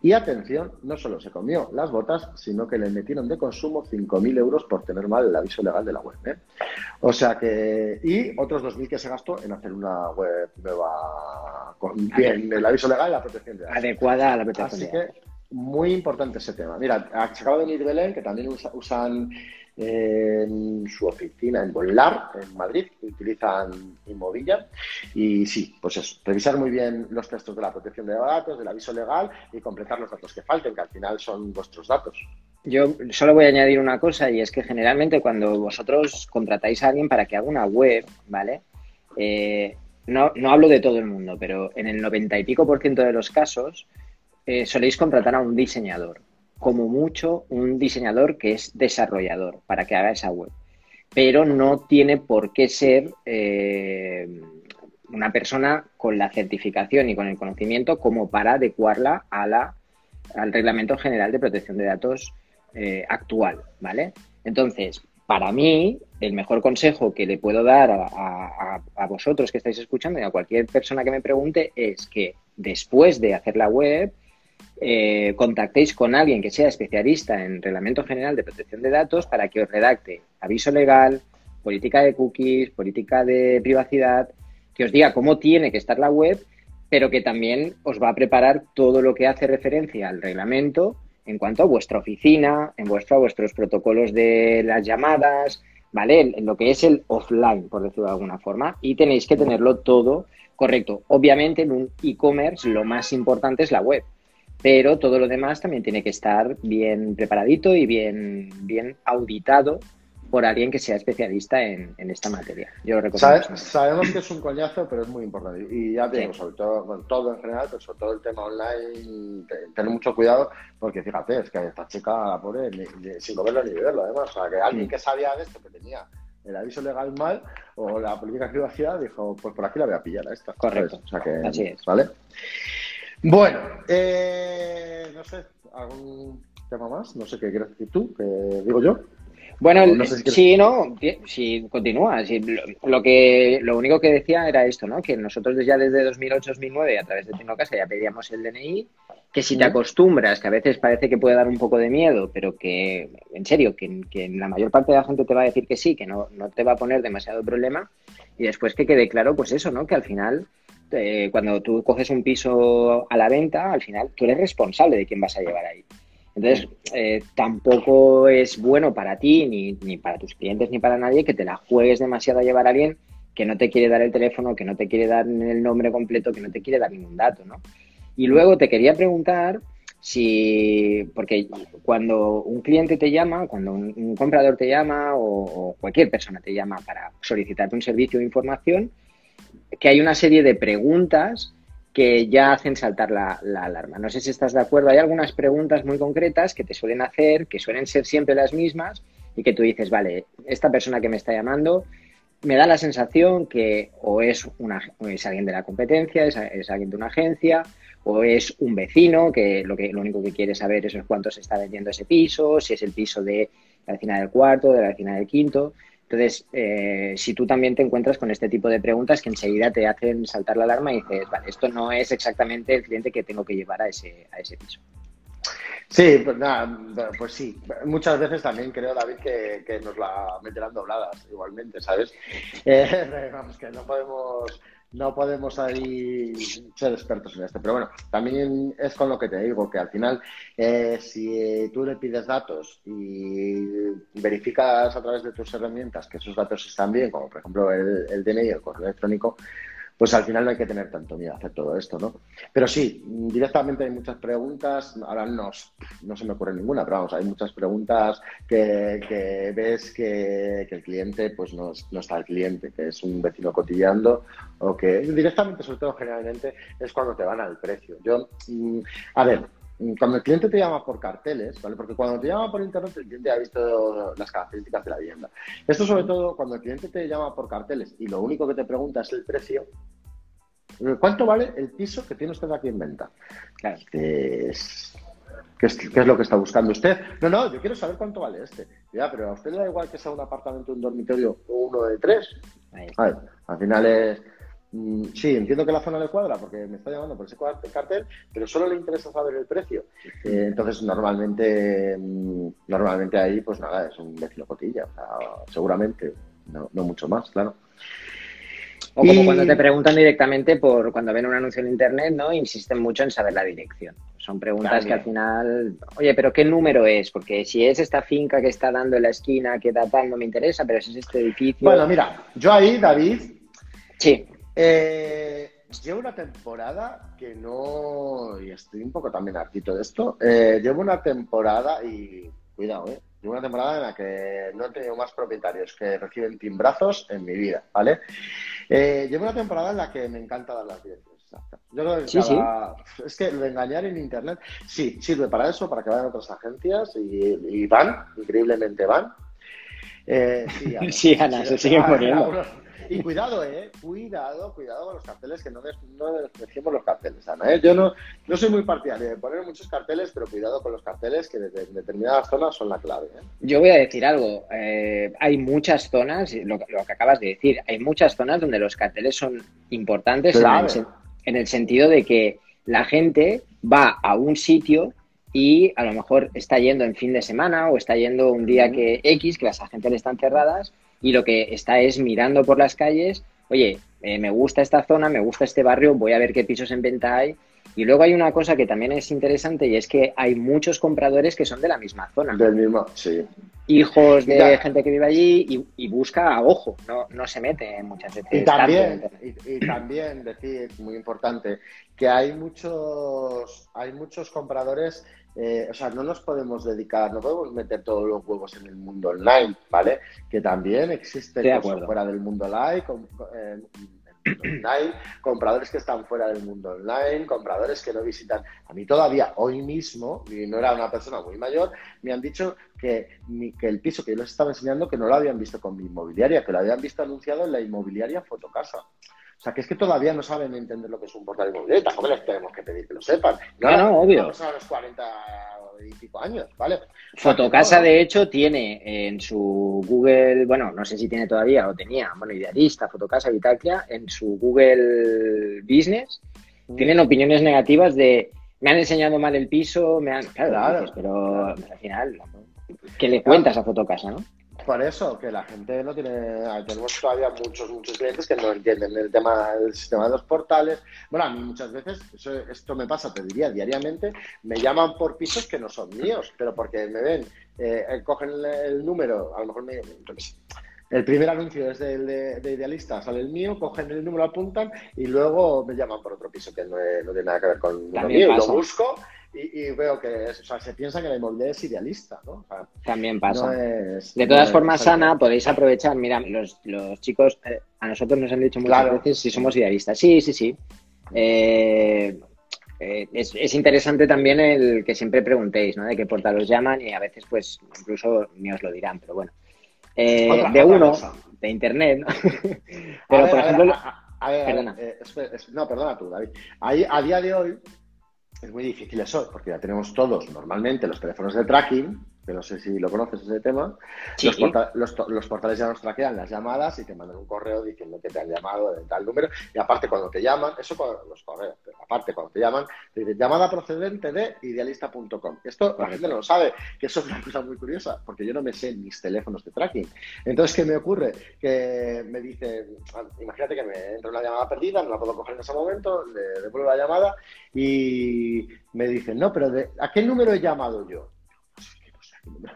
Y atención, no solo se comió las botas, sino que le metieron de consumo 5.000 euros por tener mal el aviso legal de la web. ¿eh? O sea que, y otros 2.000 que se gastó en hacer una web nueva con bien el aviso legal y la protección de datos. Adecuada a la protección Así que, muy importante ese tema. Mira, acaba de venir Belén, que también usan en su oficina en Bonlar, en Madrid, utilizan Inmovilla. Y sí, pues eso, revisar muy bien los textos de la protección de datos, del aviso legal y completar los datos que falten, que al final son vuestros datos. Yo solo voy a añadir una cosa y es que generalmente cuando vosotros contratáis a alguien para que haga una web, ¿vale? Eh, no, no, hablo de todo el mundo, pero en el noventa y pico por ciento de los casos eh, soléis contratar a un diseñador, como mucho un diseñador que es desarrollador para que haga esa web. Pero no tiene por qué ser eh, una persona con la certificación y con el conocimiento como para adecuarla a la, al Reglamento General de Protección de Datos eh, actual, ¿vale? Entonces, para mí, el mejor consejo que le puedo dar a, vosotros que estáis escuchando y a cualquier persona que me pregunte es que después de hacer la web, eh, contactéis con alguien que sea especialista en Reglamento General de Protección de Datos para que os redacte aviso legal, política de cookies, política de privacidad, que os diga cómo tiene que estar la web, pero que también os va a preparar todo lo que hace referencia al reglamento en cuanto a vuestra oficina, en vuestro, a vuestros protocolos de las llamadas, ¿vale? En lo que es el offline, por decirlo de alguna forma, y tenéis que tenerlo todo correcto. Obviamente en un e-commerce lo más importante es la web, pero todo lo demás también tiene que estar bien preparadito y bien, bien auditado por alguien que sea especialista en, esta materia. Yo recomiendo. sabemos que es un coñazo, pero es muy importante. Y ya te digo, sobre todo, todo en general, pero sobre todo el tema online, tener mucho cuidado, porque fíjate, es que esta chica, la pobre, sin verlo ni verlo, además. O sea, que alguien que sabía de esto, que tenía el aviso legal mal o la política de privacidad, dijo, pues por aquí la voy a pillar a esta. Correcto. O sea que, Así es. ¿Vale? Bueno, eh, no sé, ¿algún tema más? No sé qué quieres decir tú, que digo yo. Bueno, sí, no, sí, continúa. lo, que, lo único que decía era esto, ¿no? Que nosotros ya desde 2008-2009, a través de Tecnocasa, ya pedíamos el DNI, que si te acostumbras, que a veces parece que puede dar un poco de miedo, pero que, en serio, que, que la mayor parte de la gente te va a decir que sí, que no, no te va a poner demasiado problema, y después que quede claro, pues eso, ¿no? Que al final eh, cuando tú coges un piso a la venta, al final tú eres responsable de quién vas a llevar ahí. Entonces, eh, tampoco es bueno para ti, ni, ni, para tus clientes, ni para nadie, que te la juegues demasiado a llevar a alguien que no te quiere dar el teléfono, que no te quiere dar el nombre completo, que no te quiere dar ningún dato, ¿no? Y luego te quería preguntar si, porque cuando un cliente te llama, cuando un, comprador te llama o, o, cualquier persona te llama para solicitarte un servicio de información, que hay una serie de preguntas que ya hacen saltar la, alarma. No sé si estás de acuerdo. Hay algunas preguntas muy concretas que te suelen hacer, que suelen ser siempre las mismas y que tú dices, vale, esta persona que me está llamando me da la sensación que o es, una, es alguien de la competencia, es, es, alguien de una agencia, o es un vecino que lo, que lo único que quiere saber es cuánto se está vendiendo ese piso, si es el piso de la vecina del cuarto, de la vecina del quinto. Entonces, eh, si tú también te encuentras con este tipo de preguntas que enseguida te hacen saltar la alarma y dices, vale, esto no es exactamente el cliente que tengo que llevar a ese, a ese piso. Sí, pues nada, pues sí. Muchas veces también creo, David, que, nos la meterán dobladas igualmente, ¿sabes? Eh, vamos, que no podemos no podemos ahí ser expertos en esto. Pero bueno, también es con lo que te digo, que al final, eh, si tú le pides datos y verificas a través de tus herramientas que esos datos están bien, como por ejemplo el, el DNI el correo electrónico, pues al final no hay que tener tanto miedo a hacer todo esto, ¿no? Pero sí, directamente hay muchas preguntas, ahora no, no se me ocurre ninguna, pero vamos, hay muchas preguntas que, ves que, el cliente pues no, no, está el cliente, que es un vecino cotillando o que directamente, sobre todo generalmente, es cuando te van al precio. Yo, mm, a ver, cuando el cliente te llama por carteles, ¿vale? Porque cuando te llama por internet, el cliente ha visto las características de la vivienda. Esto sobre todo cuando el cliente te llama por carteles y lo único que te pregunta es el precio. ¿Cuánto vale el piso que tiene usted aquí en venta? Claro. ¿Qué es, lo que está buscando usted? No, no, yo quiero saber cuánto vale este. Ya, pero a usted le da igual que sea un apartamento, un dormitorio o uno de tres. A ver, al final es Mm, sí, entiendo que la zona le cuadra porque me está llamando por ese cartel, pero solo le interesa saber el precio. Eh, entonces, normalmente, mm, normalmente ahí, pues nada, es un vecino cotilla, seguramente, no, mucho más, claro. O como cuando te preguntan directamente por cuando ven un anuncio en internet, ¿no? Insisten mucho en saber la dirección. O Son preguntas que al final, oye, pero ¿qué número es? Porque si es esta finca que está dando en la esquina, que da tal, no me interesa, pero si es este edificio. Bueno, mira, yo ahí, David. Sí. Eh, llevo una temporada que no. Y estoy un poco también hartito de esto. Eh, llevo una temporada y. Cuidado, ¿eh? Llevo una temporada en la que no he tenido más propietarios que reciben timbrazos en mi vida, ¿vale? Eh, llevo una temporada en la que me encanta dar las direcciones. Yo creo que Sí, sí. es que lo de engañar en internet sí sirve para eso, para que vayan otras agencias y, y van, increíblemente van. Eh, sí, Ana, Sí, Ana, se sigue Ah, poniendo. Y cuidado, eh, cuidado, cuidado con los carteles, que no, des- no despreciemos los carteles, Ana. ¿eh? Yo no, no soy muy partidario de poner muchos carteles, pero cuidado con los carteles, que desde determinadas zonas son la clave. ¿eh? Yo voy a decir algo. eh, hay muchas zonas, lo, lo que acabas de decir, hay muchas zonas donde los carteles son importantes en el, sen- en el sentido de que la gente va a un sitio y a lo mejor está yendo en fin de semana o está yendo un día que X, que las agencias están cerradas y lo que está es mirando por las calles, oye, eh, me gusta esta zona, me gusta este barrio, voy a ver qué pisos en venta hay. Y luego hay una cosa que también es interesante y es que hay muchos compradores que son de la misma zona Del mismo, sí. hijos de Ya. gente que vive allí y, y busca a ojo, no, no se mete muchas veces. Y en también, y, y también decir, muy importante, que hay muchos, hay muchos compradores, eh, o sea, no nos podemos dedicar, no podemos meter todos los huevos en el mundo online, ¿vale? Que también existe de cosas fuera del mundo online, eh, online, compradores que están fuera del mundo online, compradores que no visitan. A mí todavía, hoy mismo, y no era una persona muy mayor, me han dicho que, mi- que el piso que yo les estaba enseñando, que no lo habían visto con mi inmobiliaria, que lo habían visto anunciado en la inmobiliaria Fotocasa. O sea, que es que todavía no saben entender lo que es un portal inmobiliario. y Tampoco les tenemos que pedir que lo sepan. No, no, obvio. A los 40 y pico años, ¿vale? Fotocasa, de hecho, tiene en su Google, bueno, no sé si tiene todavía o tenía, bueno, Idealista, Fotocasa, Vitaclia, en su Google Business, tienen opiniones negativas de me han enseñado mal el piso, me han... Claro, Claro. dices, pero al final, ¿qué le cuentas a Fotocasa, no? Por eso, que la gente no tiene. Tenemos todavía muchos, muchos clientes que no entienden el tema del sistema de los portales. Bueno, a mí muchas veces, eso- esto me pasa, te diría, diariamente, me llaman por pisos que no son míos, pero porque me ven, eh, eh, cogen el, el número, a lo mejor me. el primer anuncio es del de, de Idealista, sale el mío, cogen el número, apuntan y luego me llaman por otro piso que no, es- no tiene nada que ver con lo mío. Pasa. lo busco y, y veo que o sea, se piensa que la inmobiliaria es idealista, ¿no? O sea, También pasa. no es- De todas no formas, Ana, podéis aprovechar. Mira, los, los chicos, eh, a nosotros nos han dicho muchas Claro. veces si somos idealistas. Sí, sí, sí. Eh, eh, es, es interesante también el que siempre preguntéis, ¿no? De qué portal os llaman y a veces, pues, incluso ni os lo dirán, pero bueno. Eh, Otra- de otra uno, cosa. de internet, ¿no? Pero, ver, por ver, ejemplo, a- a- a ver, Perdona. eh, espera, es- no, perdona tú, David. Ahí, a día de hoy es muy difícil eso, porque ya tenemos todos normalmente los teléfonos de tracking, que no sé si lo conoces ese tema. Sí. Los, porta- los portales ya nos traquean las llamadas y te mandan un correo diciendo que te han llamado de tal número. Y aparte, cuando te llaman, eso con los correos, pero aparte, cuando te llaman, te dicen llamada procedente de idealista.com. Esto la gente no lo sabe, que eso es una cosa muy curiosa, porque yo no me sé mis teléfonos de tracking. Entonces, ¿qué me ocurre? Que me dice, imagínate que me entra una llamada perdida, no la puedo coger en ese momento, le devuelvo la llamada y me dicen, no, pero de, ¿a qué número he llamado yo?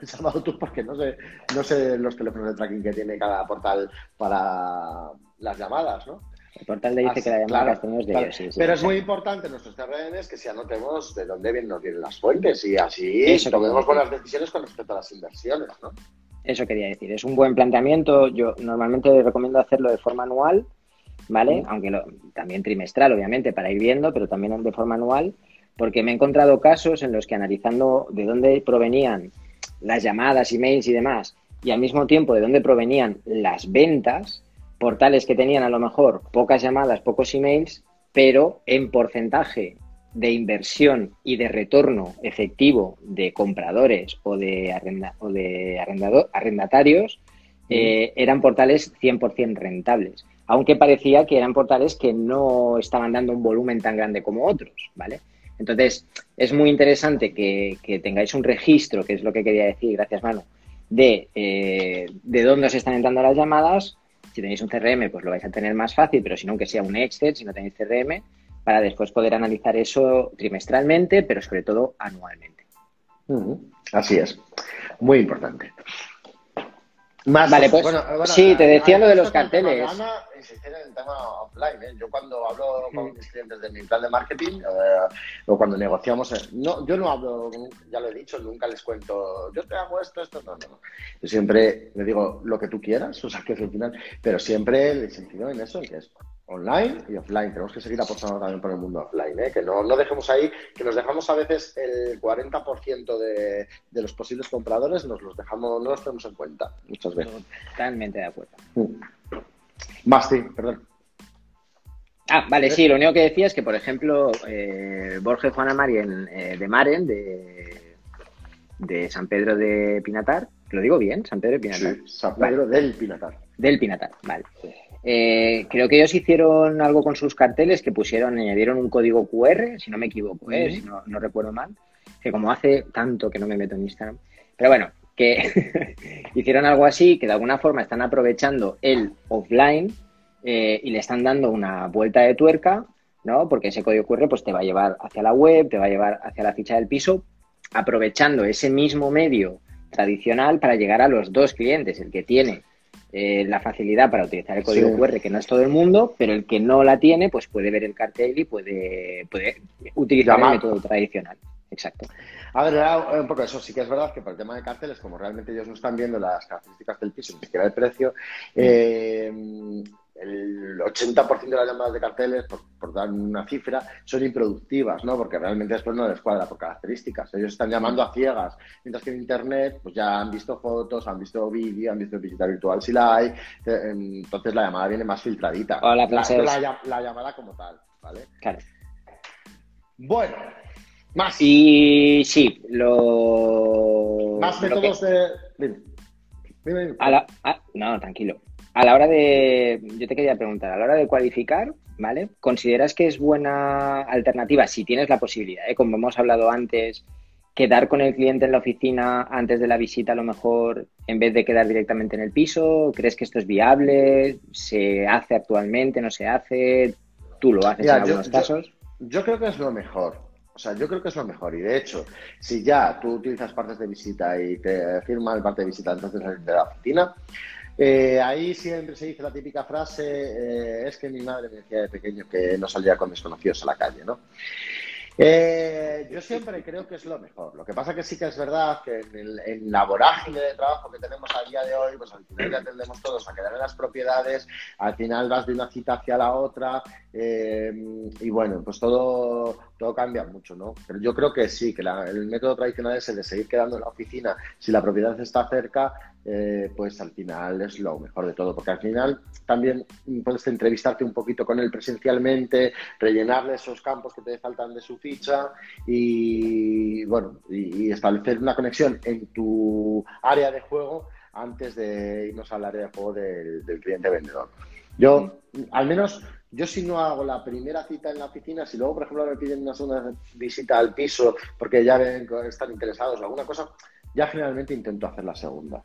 Has llamado tú porque no sé, no sé los teléfonos de tracking que tiene cada portal para las llamadas, ¿no? el portal le dice Así, que la llamada claro, es de claro. ellos. Sí, sí, Pero sí. es muy importante en nuestros CRMs que si anotemos de dónde vienen, nos vienen las fuentes y así Eso tomemos buenas decisiones con respecto a las inversiones, ¿no? Eso quería decir, es un buen planteamiento. Yo normalmente recomiendo hacerlo de forma anual, ¿vale? Mm. Aunque lo- también trimestral, obviamente, para ir viendo, pero también de forma anual, porque me he encontrado casos en los que analizando de dónde provenían las llamadas, emails y demás, y al mismo tiempo de dónde provenían las ventas, portales que tenían a lo mejor pocas llamadas, pocos emails, pero en porcentaje de inversión y de retorno efectivo de compradores o de, arrenda- o de arrendatarios eh, eran portales 100% rentables, aunque parecía que eran portales que no estaban dando un volumen tan grande como otros, ¿vale? Entonces, es muy interesante que, que tengáis un registro, que es lo que quería decir, gracias Manu, de, eh, de dónde os están entrando las llamadas. Si tenéis un CRM, pues lo vais a tener más fácil, pero si no, que sea un Excel, si no tenéis CRM, para después poder analizar eso trimestralmente, pero sobre todo anualmente. Así es, muy importante. vale, pues sí, te decía lo de los carteles. Insistir en el tema offline. ¿eh? Yo cuando hablo con mis clientes de mi plan de marketing eh, o cuando negociamos, eh, no, yo no hablo, ya lo he dicho, nunca les cuento, yo te hago esto, esto, no, no. Yo siempre le digo lo que tú quieras, o sea, que es el final, pero siempre les incido en eso, en que es online y offline. Tenemos que seguir apostando también por el mundo offline, ¿eh? que no, no dejemos ahí, que nos dejamos a veces el 40% de, de los posibles compradores, nos los dejamos, no los tenemos en cuenta muchas veces. Totalmente de acuerdo. Más, sí, perdón. Ah, vale, sí, lo único que decía es que, por ejemplo, eh, Borges Juana Marien eh, de Maren, de, de San Pedro de Pinatar, ¿lo digo bien? San Pedro de Pinatar. Sí, San Pedro del Pinatar. Del Pinatar, vale. Eh, creo que ellos hicieron algo con sus carteles que pusieron, añadieron un código QR, si no me equivoco, ¿eh? si no, recuerdo mal, que como hace tanto que no me meto en Instagram, pero bueno, que hicieron algo así, que de alguna forma están aprovechando el offline eh, y le están dando una vuelta de tuerca, ¿no? Porque ese código QR pues te va a llevar hacia la web, te va a llevar hacia la ficha del piso, aprovechando ese mismo medio tradicional para llegar a los dos clientes, el que tiene eh, la facilidad para utilizar el código QR, que no es todo el mundo, pero el que no la tiene, pues puede ver el cartel y puede, puede utilizar el método tradicional. Exacto. A ver, un poco eso. Sí que es verdad que por el tema de carteles, como realmente ellos no están viendo las características del piso, ni siquiera el precio, eh, el 80% de las llamadas de carteles, por, dar una cifra, son improductivas, ¿no? Porque realmente después no les cuadra por características. Ellos están llamando a ciegas, mientras que en Internet pues ya han visto fotos, han visto vídeo, han visto visita virtual si la hay, eh, entonces la llamada viene más filtradita. la, la, llamada como tal, ¿vale? Claro. Bueno, más. Y sí, lo... Más métodos de... Dime. Dime, ah, no, tranquilo a la hora de, yo te quería preguntar, a la hora de cualificar, ¿vale? ¿Consideras que es buena alternativa si tienes la posibilidad, ¿eh? como hemos hablado antes, quedar con el cliente en la oficina antes de la visita a lo mejor en vez de quedar directamente en el piso? ¿Crees que esto es viable? ¿Se hace actualmente? ¿No se hace? ¿Tú lo haces en algunos casos? Yo, creo que es lo mejor. O sea, yo creo que es lo mejor. Y de hecho, si ya tú utilizas partes de visita y te firma el parte de visita entonces de la oficina, eh, ahí siempre se dice la típica frase, eh, es que mi madre me decía de pequeño que no salía con desconocidos a la calle, ¿no? Eh, yo siempre creo que es lo mejor. Lo que pasa que sí que es verdad que en, la vorágine de trabajo que tenemos a día de hoy, pues al final ya tendemos todos a quedar en las propiedades, al final vas de una cita hacia la otra eh, y bueno, pues todo, todo cambia mucho, ¿no? Pero yo creo que sí, que el método tradicional es el de seguir quedando en la oficina. Si la propiedad está cerca, eh, pues al final es lo mejor de todo, porque al final también puedes entrevistarte un poquito con él presencialmente, rellenarle esos campos que te faltan de su ficha y bueno, y, establecer una conexión en tu área de juego antes de irnos al área de juego del, cliente vendedor. Yo, al menos, yo si no hago la primera cita en la oficina, si luego, por ejemplo, me piden una segunda visita al piso porque ya ven están interesados o alguna cosa, ya generalmente intento hacer la segunda.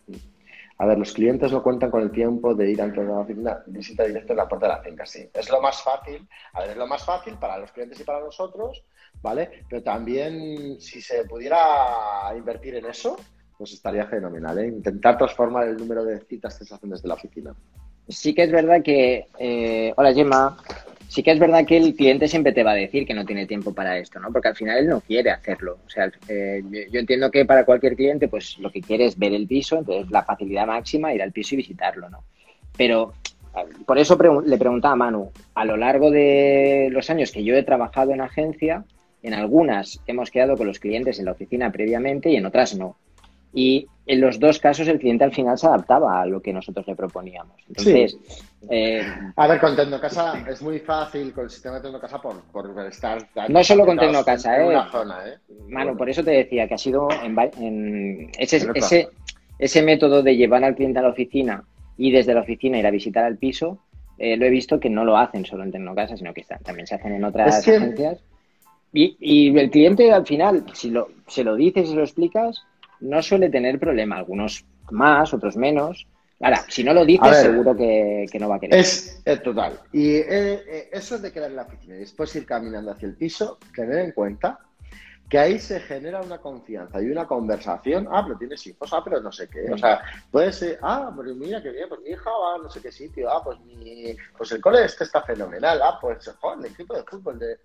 A ver, los clientes no cuentan con el tiempo de ir a la oficina, visita directa en la puerta de la finca, sí. Es lo más fácil, a ver, es lo más fácil para los clientes y para nosotros, ¿vale? Pero también si se pudiera invertir en eso, pues estaría fenomenal, ¿eh? Intentar transformar el número de citas que se hacen desde la oficina. Sí que es verdad que... Eh, hola, Gemma sí que es verdad que el cliente siempre te va a decir que no tiene tiempo para esto, ¿no? Porque al final él no quiere hacerlo. O sea, eh, yo entiendo que para cualquier cliente, pues lo que quiere es ver el piso, entonces la facilidad máxima, ir al piso y visitarlo, ¿no? Pero por eso le preguntaba a Manu, a lo largo de los años que yo he trabajado en agencia, en algunas hemos quedado con los clientes en la oficina previamente y en otras no. Y en los dos casos el cliente al final se adaptaba a lo que nosotros le proponíamos. Entonces, eh, a ver, con Tecnocasa es muy fácil con el sistema de Tecnocasa por, por estar... No solo con Tecnocasa, ¿eh? ¿eh? Mano, por eso te decía que ha sido en, ese, ese, ese, método de llevar al cliente a la oficina y desde la oficina ir a visitar al piso, eh, lo he visto que no lo hacen solo en Tecnocasa, sino que también se hacen en otras agencias. Y, y, el cliente al final, si lo, se lo dices y se lo explicas, no suele tener problema, algunos más, otros menos. Ahora, si no lo dices, seguro que, no va a querer. Es, total. Y eh, eh, eso es de quedar en la oficina y después ir caminando hacia el piso, tener en cuenta que ahí se genera una confianza y una conversación. Ah, pero tienes hijos, ah, pero no sé qué. O sea, puede ser, ah, pero mira qué bien, pues mi hija va a no sé qué sitio, ah, pues mi, pues el cole este está fenomenal, ah, pues el equipo de fútbol de.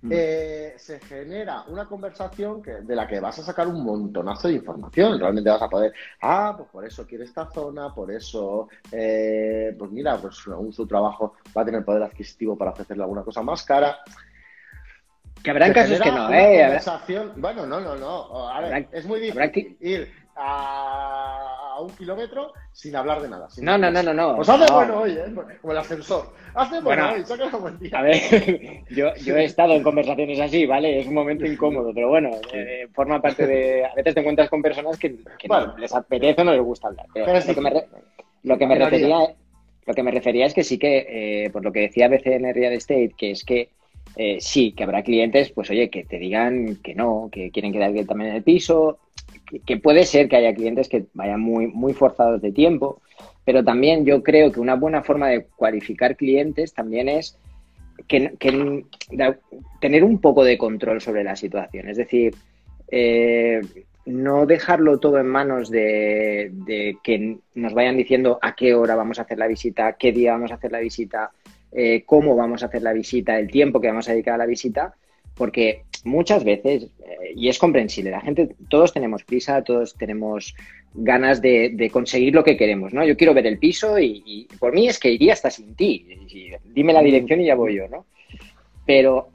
Mm. Eh, se genera una conversación que, de la que vas a sacar un montonazo de información. Realmente vas a poder, ah, pues por eso quiere esta zona, por eso, eh, pues mira, pues según su trabajo va a tener poder adquisitivo para ofrecerle alguna cosa más cara. Que habrá casos que no, ¿eh? Bueno, no, no, no. A ver, es muy difícil ir a, un kilómetro sin hablar de nada. no, no, no, no, no. Pues hace bueno hoy, ¿eh? Como el ascensor. Hace bueno, hoy, saca buen día. A ver, yo, yo he estado en conversaciones así, ¿vale? Es un momento incómodo, pero bueno, eh, forma parte de. A veces te encuentras con personas que, no les apetece o no les gusta hablar. Pero, lo, que me, lo, que me refería, lo que me refería es que sí que, eh, por lo que decía BCN Real Estate, que es que eh, sí, que habrá clientes, pues oye, que te digan que no, que quieren quedar también en el piso, que, puede ser que haya clientes que vayan muy, muy forzados de tiempo, pero también yo creo que una buena forma de cualificar clientes también es que, tener un poco de control sobre la situación. Es decir, eh, no dejarlo todo en manos de, que nos vayan diciendo a qué hora vamos a hacer la visita, qué día vamos a hacer la visita, eh, cómo vamos a hacer la visita, el tiempo que vamos a dedicar a la visita, porque muchas veces, eh, y es comprensible, la gente, todos tenemos prisa, todos tenemos ganas de, conseguir lo que queremos, ¿no? Yo quiero ver el piso y, por mí es que iría hasta sin ti. dime la dirección y ya voy yo, ¿no? Pero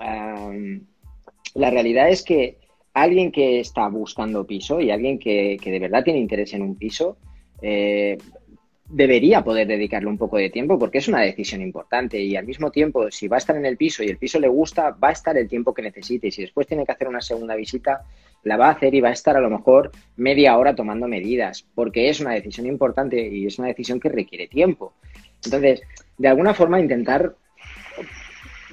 la realidad es que alguien que está buscando piso y alguien que, de verdad tiene interés en un piso, eh, debería poder dedicarle un poco de tiempo porque es una decisión importante y al mismo tiempo, si va a estar en el piso y el piso le gusta, va a estar el tiempo que necesite y si después tiene que hacer una segunda visita, la va a hacer y va a estar a lo mejor media hora tomando medidas porque es una decisión importante y es una decisión que requiere tiempo. Entonces, de alguna forma intentar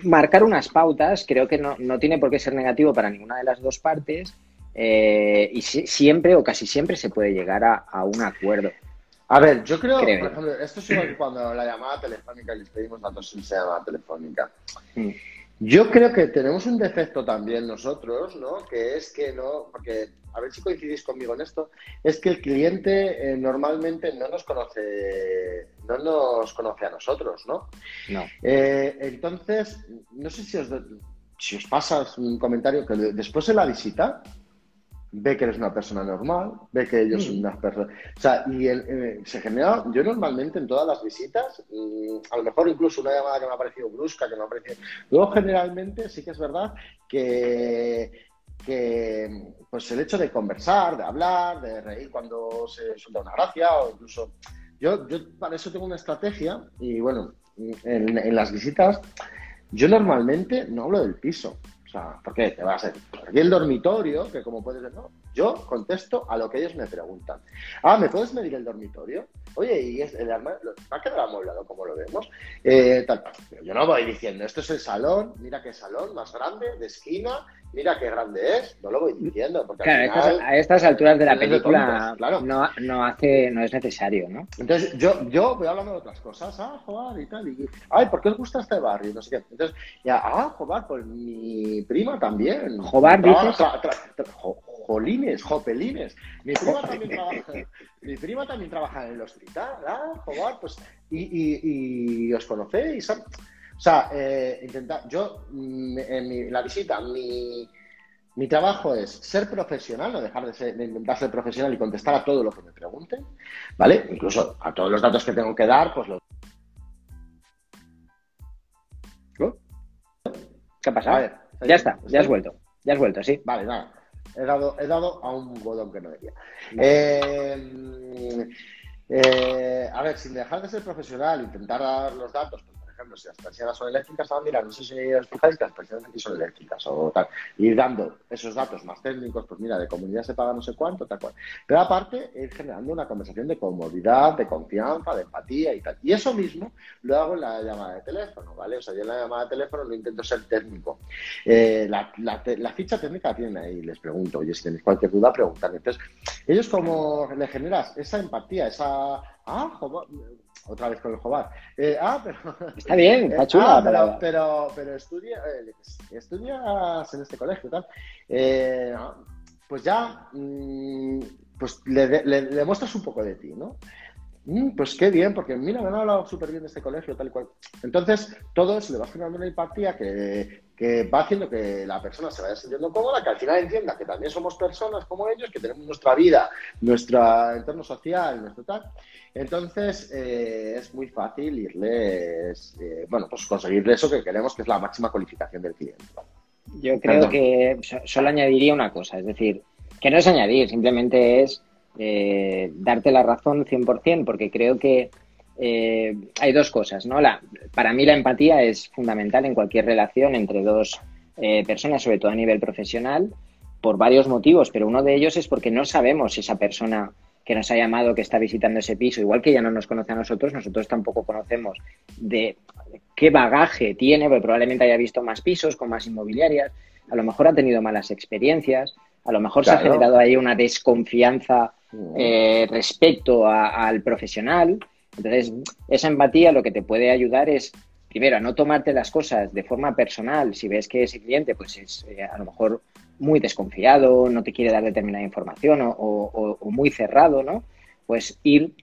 marcar unas pautas, creo que no, tiene por qué ser negativo para ninguna de las dos partes eh, y siempre o casi siempre se puede llegar a un acuerdo. A ver, yo creo, por ejemplo, esto es igual que cuando la llamada telefónica les pedimos datos sin llamada telefónica. Mm. Yo creo que tenemos un defecto también nosotros, ¿no? Que es que no, porque a ver si coincidís conmigo en esto, es que el cliente eh, normalmente no nos conoce, no nos conoce a nosotros, ¿no? No. Eh, entonces, no sé si os, si os pasa un comentario que después de la visita, ve que eres una persona normal, ve que ellos son mm. unas personas. O sea, y eh, se genera, yo normalmente en todas las visitas, mm, a lo mejor incluso una llamada que me ha parecido brusca, que me ha parecido. Luego, generalmente, sí que es verdad que, que pues el hecho de conversar, de hablar, de reír cuando se suelta una gracia, o incluso. Yo, yo para eso tengo una estrategia, y bueno, en, en las visitas, yo normalmente no hablo del piso. O sea, ¿por qué? Te vas a hacer. Aquí el dormitorio, que como puedes ver, no. Yo contesto a lo que ellos me preguntan. Ah, ¿me puedes medir el dormitorio? Oye, ¿y es el armario? ¿Va a quedar amueblado como lo vemos? Eh, yo no voy diciendo, esto es el salón, mira qué salón más grande, de esquina, mira qué grande es, no lo voy diciendo. Porque claro, a estas alturas de la película no, no, hace, no es necesario, ¿no? Entonces, yo, yo voy hablando de otras cosas, ah, joder, y tal, y, ay, ¿por qué os gusta este barrio? No sé qué. Entonces, ya, ah, joder, pues mi prima también. Jobar, dices. jolines, jopelines. Mi prima también trabaja, mi prima también trabaja en el hospital, ah, joder, pues, y, y, y os conocéis, o sea, eh, intentar, yo, mm, en la visita, mi, mi, trabajo es ser profesional, no dejar de, ser, de, intentar ser profesional y contestar a todo lo que me pregunten, ¿vale? Incluso a todos los datos que tengo que dar, pues los... ¿Qué ha pasado? ya está, ya has vuelto, ya has vuelto, sí. Vale, nada. He dado, he dado a un botón que no debía. Eh, eh, a ver, sin dejar de ser profesional, intentar dar los datos, si las persianas son eléctricas, ah, mira, no sé si os fijáis que las persianas aquí son eléctricas o tal. Ir dando esos datos más técnicos, pues mira, de comunidad se paga no sé cuánto, tal cual. Pero aparte, ir generando una conversación de comodidad, de confianza, de empatía y tal. Y eso mismo lo hago en la llamada de teléfono, ¿vale? O sea, yo en la llamada de teléfono no intento ser técnico. Eh, la, ficha técnica tienen ahí, les pregunto, oye, si tenéis cualquier duda, preguntar. Entonces, ellos como le generas esa empatía, esa ah, otra vez con el Jobar. Eh, ah, pero. Está bien, está chula. Ah, pero, pero, pero, estudia, eh, estudias en este colegio, tal. Eh, pues ya, mm, pues le, le, muestras un poco de ti, ¿no? Mm, pues qué bien, porque mira, me han hablado súper bien de este colegio, tal y cual. Entonces, todo eso le va generando una empatía que, que, va haciendo que la persona se vaya sintiendo cómoda, que al final entienda que también somos personas como ellos, que tenemos nuestra vida, nuestro entorno social, nuestro tal. Entonces, eh, es muy fácil irles, eh, bueno, pues conseguirle eso que queremos, que es la máxima cualificación del cliente. Yo creo que solo añadiría una cosa, es decir, que no es añadir, simplemente es eh, darte la razón 100%, porque creo que eh, hay dos cosas, ¿no? La, para mí la empatía es fundamental en cualquier relación entre dos eh, personas, sobre todo a nivel profesional, por varios motivos, pero uno de ellos es porque no sabemos si esa persona que nos ha llamado, que está visitando ese piso, igual que ya no nos conoce a nosotros, nosotros tampoco conocemos de qué bagaje tiene, porque probablemente haya visto más pisos con más inmobiliarias, a lo mejor ha tenido malas experiencias, a lo mejor se ha generado ahí una desconfianza eh, respecto al profesional. Entonces, esa empatía lo que te puede ayudar es, primero, a no tomarte las cosas de forma personal. Si ves que ese cliente pues es eh, a lo mejor muy desconfiado, no te quiere dar determinada información o, muy cerrado, ¿no? Pues ir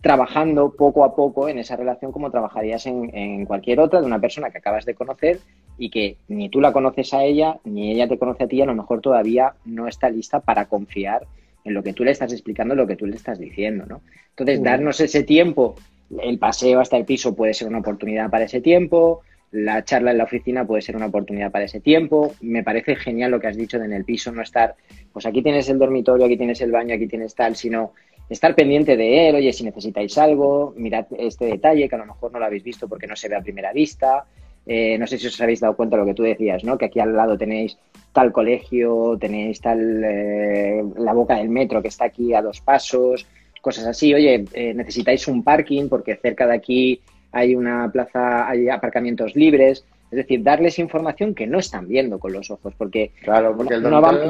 trabajando poco a poco en esa relación como trabajarías en, en, cualquier otra de una persona que acabas de conocer y que ni tú la conoces a ella, ni ella te conoce a ti, a lo mejor todavía no está lista para confiar en lo que tú le estás explicando, lo que tú le estás diciendo, ¿no? Entonces, darnos ese tiempo, el paseo hasta el piso puede ser una oportunidad para ese tiempo, la charla en la oficina puede ser una oportunidad para ese tiempo. Me parece genial lo que has dicho de en el piso no estar, pues aquí tienes el dormitorio, aquí tienes el baño, aquí tienes tal, sino estar pendiente de él, oye, si necesitáis algo, mirad este detalle que a lo mejor no lo habéis visto porque no se ve a primera vista. Eh, no sé si os habéis dado cuenta de lo que tú decías, ¿no? Que aquí al lado tenéis tal colegio, tenéis tal eh, la boca del metro que está aquí a dos pasos, cosas así. Oye, eh, necesitáis un parking porque cerca de aquí hay una plaza, hay aparcamientos libres. Es decir, darles información que no están viendo con los ojos, porque, claro, porque no, vamos,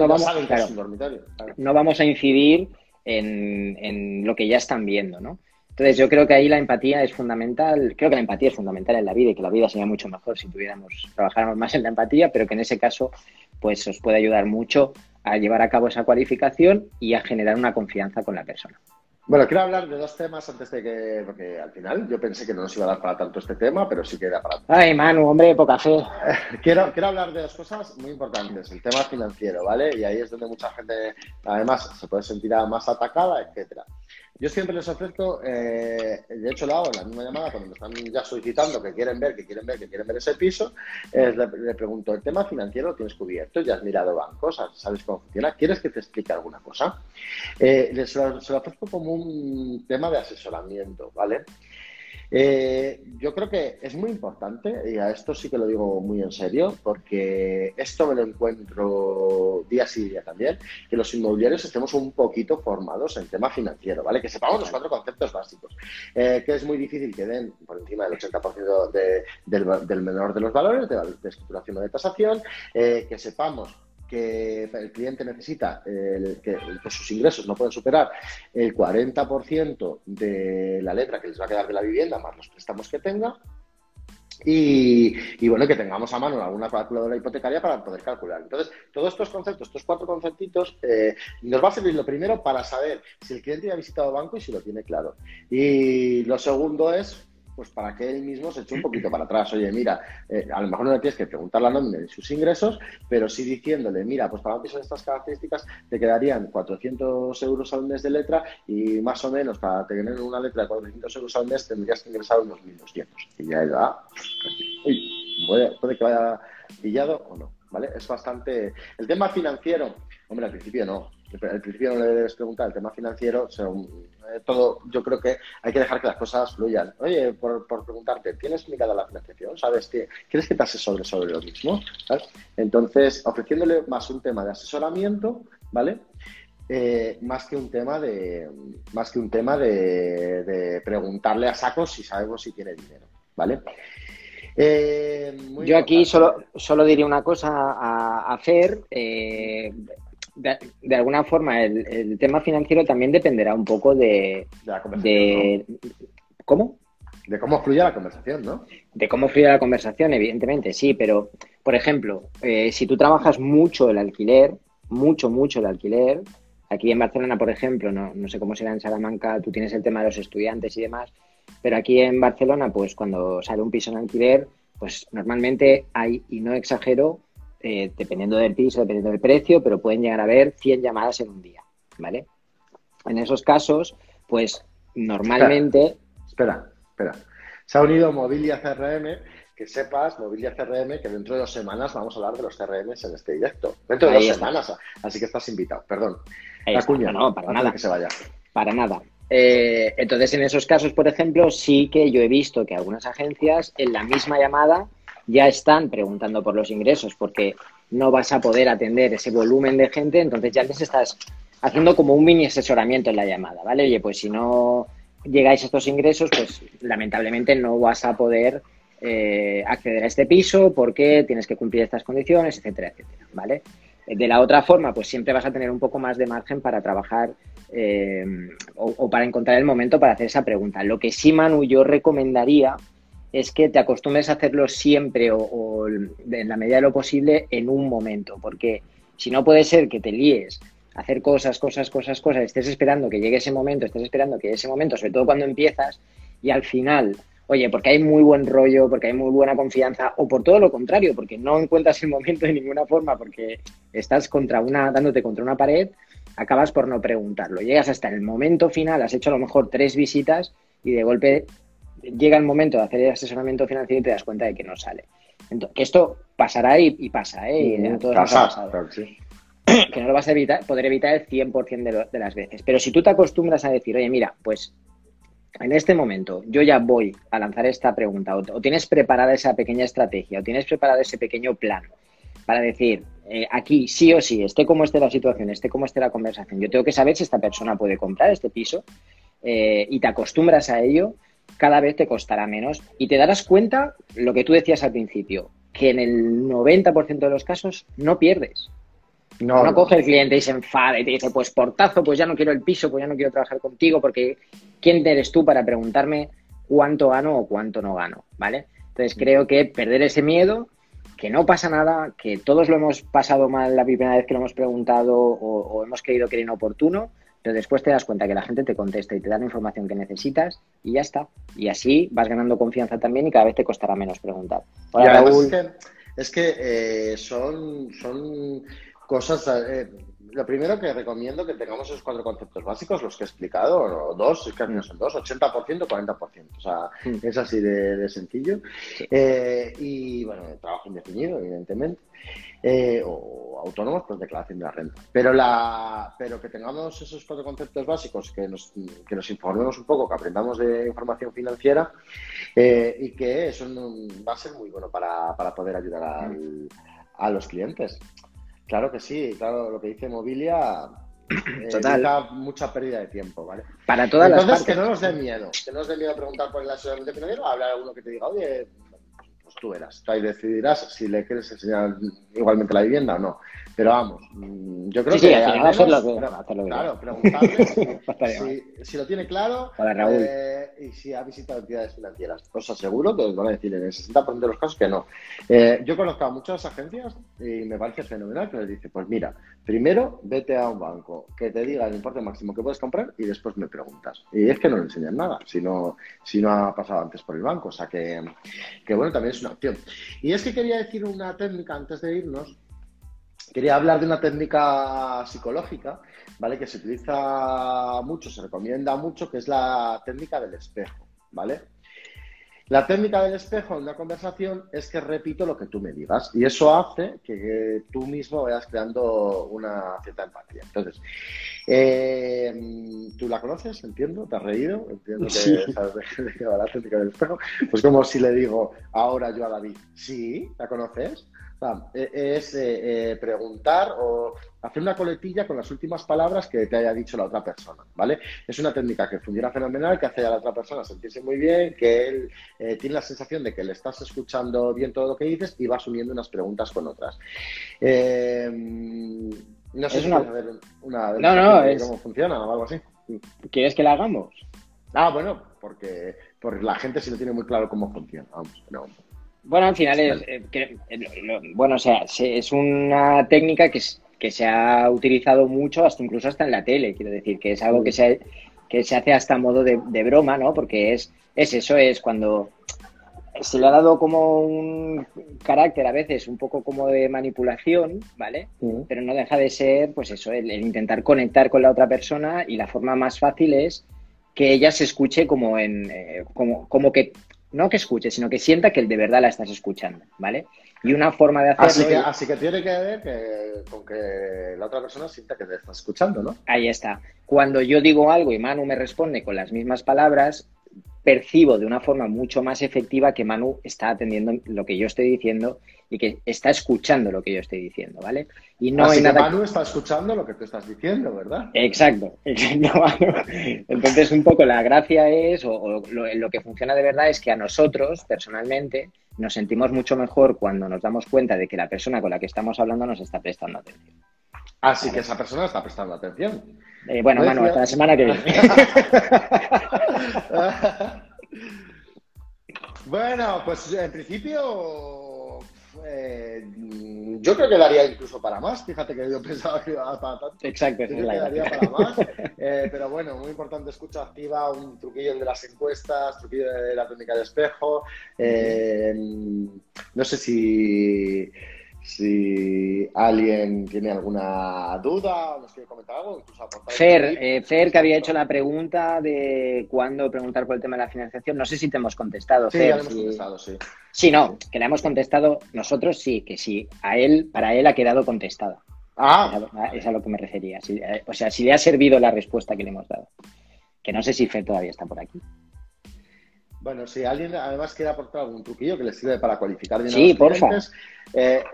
no, vamos, a incidir en, en, lo que ya están viendo, ¿no? Entonces yo creo que ahí la empatía es fundamental, creo que la empatía es fundamental en la vida y que la vida sería mucho mejor si tuviéramos, trabajáramos más en la empatía, pero que en ese caso pues os puede ayudar mucho a llevar a cabo esa cualificación y a generar una confianza con la persona. Bueno, quiero hablar de dos temas antes de que, porque al final yo pensé que no nos iba a dar para tanto este tema, pero sí que era para... Ay, Manu, hombre, poca fe. quiero, quiero hablar de dos cosas muy importantes, el tema financiero, ¿vale? Y ahí es donde mucha gente, además, se puede sentir más atacada, etcétera. Yo siempre les ofrezco, eh, de hecho lo hago en la misma llamada cuando me están ya solicitando que quieren ver, que quieren ver, que quieren ver ese piso, le, pregunto, ¿el tema financiero lo tienes cubierto? ¿Ya has mirado bancos? ¿Sabes cómo funciona? ¿Quieres que te explique alguna cosa? Eh, les, se lo ofrezco como un tema de asesoramiento, ¿vale? Eh, yo creo que es muy importante, y a esto sí que lo digo muy en serio, porque esto me lo encuentro día sí día también, que los inmobiliarios estemos un poquito formados en tema financiero, ¿vale? Que sepamos los cuatro conceptos básicos, eh, que es muy difícil que den por encima del 80% del, menor de los valores, de, de escrituración o de tasación, eh, que sepamos que el cliente necesita, que, sus ingresos no pueden superar el 40% de la letra que les va a quedar de la vivienda, más los préstamos que tenga. Y, bueno, que tengamos a mano alguna calculadora hipotecaria para poder calcular. Entonces, todos estos conceptos, estos cuatro conceptitos, eh, nos va a servir lo primero para saber si el cliente ya ha visitado banco y si lo tiene claro. Y lo segundo es pues para que él mismo se eche un poquito para atrás. Oye, mira, eh, a lo mejor no le tienes que preguntar la nómina de sus ingresos, pero sí diciéndole, mira, pues para un piso de estas características te quedarían 400 euros al mes de letra y más o menos para tener una letra de 400 euros al mes tendrías que ingresar unos 1.200. Y ya él va, uy, puede, puede que vaya pillado o no, ¿vale? Es bastante... El tema financiero, hombre, al principio no, al principio no le debes preguntar el tema financiero, eh, todo, yo creo que hay que dejar que las cosas fluyan. Oye, por, preguntarte, ¿tienes mirada la financiación? ¿Sabes? ¿Quieres que te asesore sobre lo mismo? Entonces, ofreciéndole más un tema de asesoramiento, ¿vale? Eh, más que un tema de más que un tema de, preguntarle a sacos si sabemos si tiene dinero, ¿vale? Eh, yo aquí solo, solo diría una cosa a, hacer de, alguna forma el, tema financiero también dependerá un poco de... de, ¿Cómo? De cómo fluye la conversación, ¿no? De cómo fluye la conversación, evidentemente, sí, pero, por ejemplo, eh, si tú trabajas mucho el alquiler, mucho, mucho el alquiler, aquí en Barcelona, por ejemplo, no, no sé cómo será en Salamanca, tú tienes el tema de los estudiantes y demás, pero aquí en Barcelona, pues cuando sale un piso en alquiler, pues normalmente hay, y no exagero, eh, dependiendo del piso, dependiendo del precio, pero pueden llegar a haber 100 llamadas en un día, ¿vale? En esos casos, pues normalmente... Espera, espera. Se ha unido Mobilia CRM, que sepas, Mobilia CRM, que dentro de dos semanas vamos a hablar de los CRM en este directo. Dentro de dos semanas, así que estás invitado. Perdón. la cuña, no, para nada. Que se vaya. Para nada. Eh, entonces, en esos casos, por ejemplo, sí que yo he visto que algunas agencias en la misma llamada ya están preguntando por los ingresos porque no vas a poder atender ese volumen de gente, entonces ya les estás haciendo como un mini asesoramiento en la llamada, ¿vale? Oye, pues si no llegáis a estos ingresos, pues lamentablemente no vas a poder eh, acceder a este piso porque tienes que cumplir estas condiciones, etcétera, etcétera, ¿vale? De la otra forma, pues siempre vas a tener un poco más de margen para trabajar eh, o, para encontrar el momento para hacer esa pregunta. Lo que sí, Manu, yo recomendaría es que te acostumbres a hacerlo siempre o, en la medida de lo posible en un momento, porque si no puede ser que te líes hacer cosas, cosas, cosas, cosas, estés esperando que llegue ese momento, estés esperando que llegue ese momento, sobre todo cuando empiezas, y al final, oye, porque hay muy buen rollo, porque hay muy buena confianza, o por todo lo contrario, porque no encuentras el momento de ninguna forma, porque estás contra una, dándote contra una pared, acabas por no preguntarlo. Llegas hasta el momento final, has hecho a lo mejor tres visitas y de golpe llega el momento de hacer el asesoramiento financiero y te das cuenta de que no sale. Entonces, que esto pasará y, pasa, ¿eh? Y a todos nos ha pasado. Que no lo vas a evitar, poder evitar el 100% de, de las veces. Pero si tú te acostumbras a decir, oye, mira, pues en este momento yo ya voy a lanzar esta pregunta, o, tienes preparada esa pequeña estrategia, o tienes preparado ese pequeño plan para decir, eh, aquí sí o sí, esté como esté la situación, esté como esté la conversación, yo tengo que saber si esta persona puede comprar este piso eh, y te acostumbras a ello, cada vez te costará menos y te darás cuenta, lo que tú decías al principio, que en el 90% de los casos no pierdes. No, no, coge el cliente y se enfada y te dice, pues portazo, pues ya no quiero el piso, pues ya no quiero trabajar contigo, porque ¿quién eres tú para preguntarme cuánto gano o cuánto no gano? ¿Vale? Entonces creo que perder ese miedo, que no pasa nada, que todos lo hemos pasado mal la primera vez que lo hemos preguntado o, o hemos creído que era inoportuno, pero después te das cuenta que la gente te contesta y te da la información que necesitas y ya está. Y así vas ganando confianza también y cada vez te costará menos preguntar. Es que, eh, son, son cosas... Eh, lo primero que recomiendo que tengamos esos cuatro conceptos básicos, los que he explicado, o dos, es que no son dos, 80%, 40%. O sea, mm. es así de, sencillo. Eh, y bueno, trabajo indefinido, evidentemente. Eh, o autónomos, pues declaración de la renta. Pero, la, pero que tengamos esos cuatro conceptos básicos, que nos, que nos informemos un poco, que aprendamos de información financiera eh, y que eso va a ser muy bueno para, para poder ayudar a los clientes. Claro que sí, claro, lo que dice Mobilia eh, Total. mucha pérdida de tiempo, ¿vale? Para todas Entonces, las que no nos dé miedo, que no nos dé miedo preguntar por el asesoramiento financiero, hablar a uno que te diga, oye, pues tú verás, tú ahí decidirás si le quieres enseñar igualmente la vivienda o no. Pero vamos, mm, yo creo que. Sí, hacerlo, Claro, preguntarle si, lo tiene claro eh, y si ha visitado entidades financieras. Os aseguro que os van a decir en el 60% de los casos que no. Eh, yo conozco a muchas agencias y me parece fenomenal que les dice: Pues mira, primero vete a un banco que te diga el importe máximo que puedes comprar y después me preguntas. Y es que no le enseñan nada si no, si no ha pasado antes por el banco. O sea que, que bueno, también es una opción. Y es que quería decir una técnica antes de irnos Quería hablar de una técnica psicológica, ¿vale? Que se utiliza mucho, se recomienda mucho, que es la técnica del espejo, ¿vale? La técnica del espejo en una conversación es que repito lo que tú me digas y eso hace que tú mismo vayas creando una cierta empatía. Entonces, eh, ¿tú la conoces? Entiendo, ¿te has reído? Entiendo que sabes de la técnica del espejo. Pues como si le digo ahora yo a David, ¿sí? ¿La conoces? E, es eh, eh, preguntar o hacer una coletilla con las últimas palabras que te haya dicho la otra persona, ¿vale? Es una técnica que funciona fenomenal, que hace a la otra persona sentirse muy bien, que él eh, tiene la sensación de que le estás escuchando bien todo lo que dices y va asumiendo unas preguntas con otras. No sé Es si una- una No, no, de es- cómo funciona o algo así. ¿Quieres que la hagamos? Ah, bueno, porque, porque la gente sí lo tiene muy claro cómo funciona. Vamos, Bueno, al final es, eh, que- eh, lo- bueno, o sea, se- es una técnica que, es- que se ha utilizado mucho, hasta incluso hasta en la tele, quiero decir, que es algo que se, que se hace hasta a modo de, de broma, ¿no? Porque es, es eso, es cuando se le ha dado como un carácter a veces un poco como de manipulación, ¿vale? Pero no deja de ser, pues eso, el, el intentar conectar con la otra persona y la forma más fácil es que ella se escuche como en, eh, como, como que, no que escuche, sino que sienta que de verdad la estás escuchando, ¿vale? Y una forma de hacerlo, Así que, así que tiene que ver que, con que la otra persona sienta que te está escuchando, ¿no? ahí está. Cuando yo digo algo y Manu me responde con las mismas palabras, percibo de una forma mucho más efectiva que Manu está atendiendo lo que yo estoy diciendo y que está escuchando lo que yo estoy diciendo, ¿vale? Y no así hay que nada Manu está escuchando lo que tú estás diciendo, ¿verdad? Exacto. Entonces, un poco la gracia es, o, o lo, lo que funciona de verdad es que a nosotros, personalmente, nos sentimos mucho mejor cuando nos damos cuenta de que la persona con la que estamos hablando nos está prestando atención. Así que esa persona está prestando atención. Eh, bueno, Yo Manu, hasta la semana que viene. bueno, pues en principio eh, yo creo que daría incluso para más. Fíjate que yo pensaba que iba para tanto. Exacto, Yo es la daría para más. Eh, pero bueno, muy importante escucha activa, un truquillo de las encuestas, truquillo de la técnica de espejo. Eh, no sé si, si alguien tiene alguna duda o nos quiere comentar algo, incluso aportar. Fer, eh, Fer, que había hecho la pregunta de cuándo preguntar por el tema de la financiación, no sé si te hemos contestado, Sí, Fer. ya lo hemos si- contestado, sí. Sí, no, que la hemos contestado nosotros, sí, que sí. A él, para él ha quedado contestada. Ah, Es a- lo que me refería. Eh, o sea, si le ha servido la respuesta que le hemos dado. Que no sé si Fer todavía está por aquí. Bueno, si alguien además quiere aportar algún truquillo que le sirve para cualificar bien Sí, a los porfa. clientes, eh,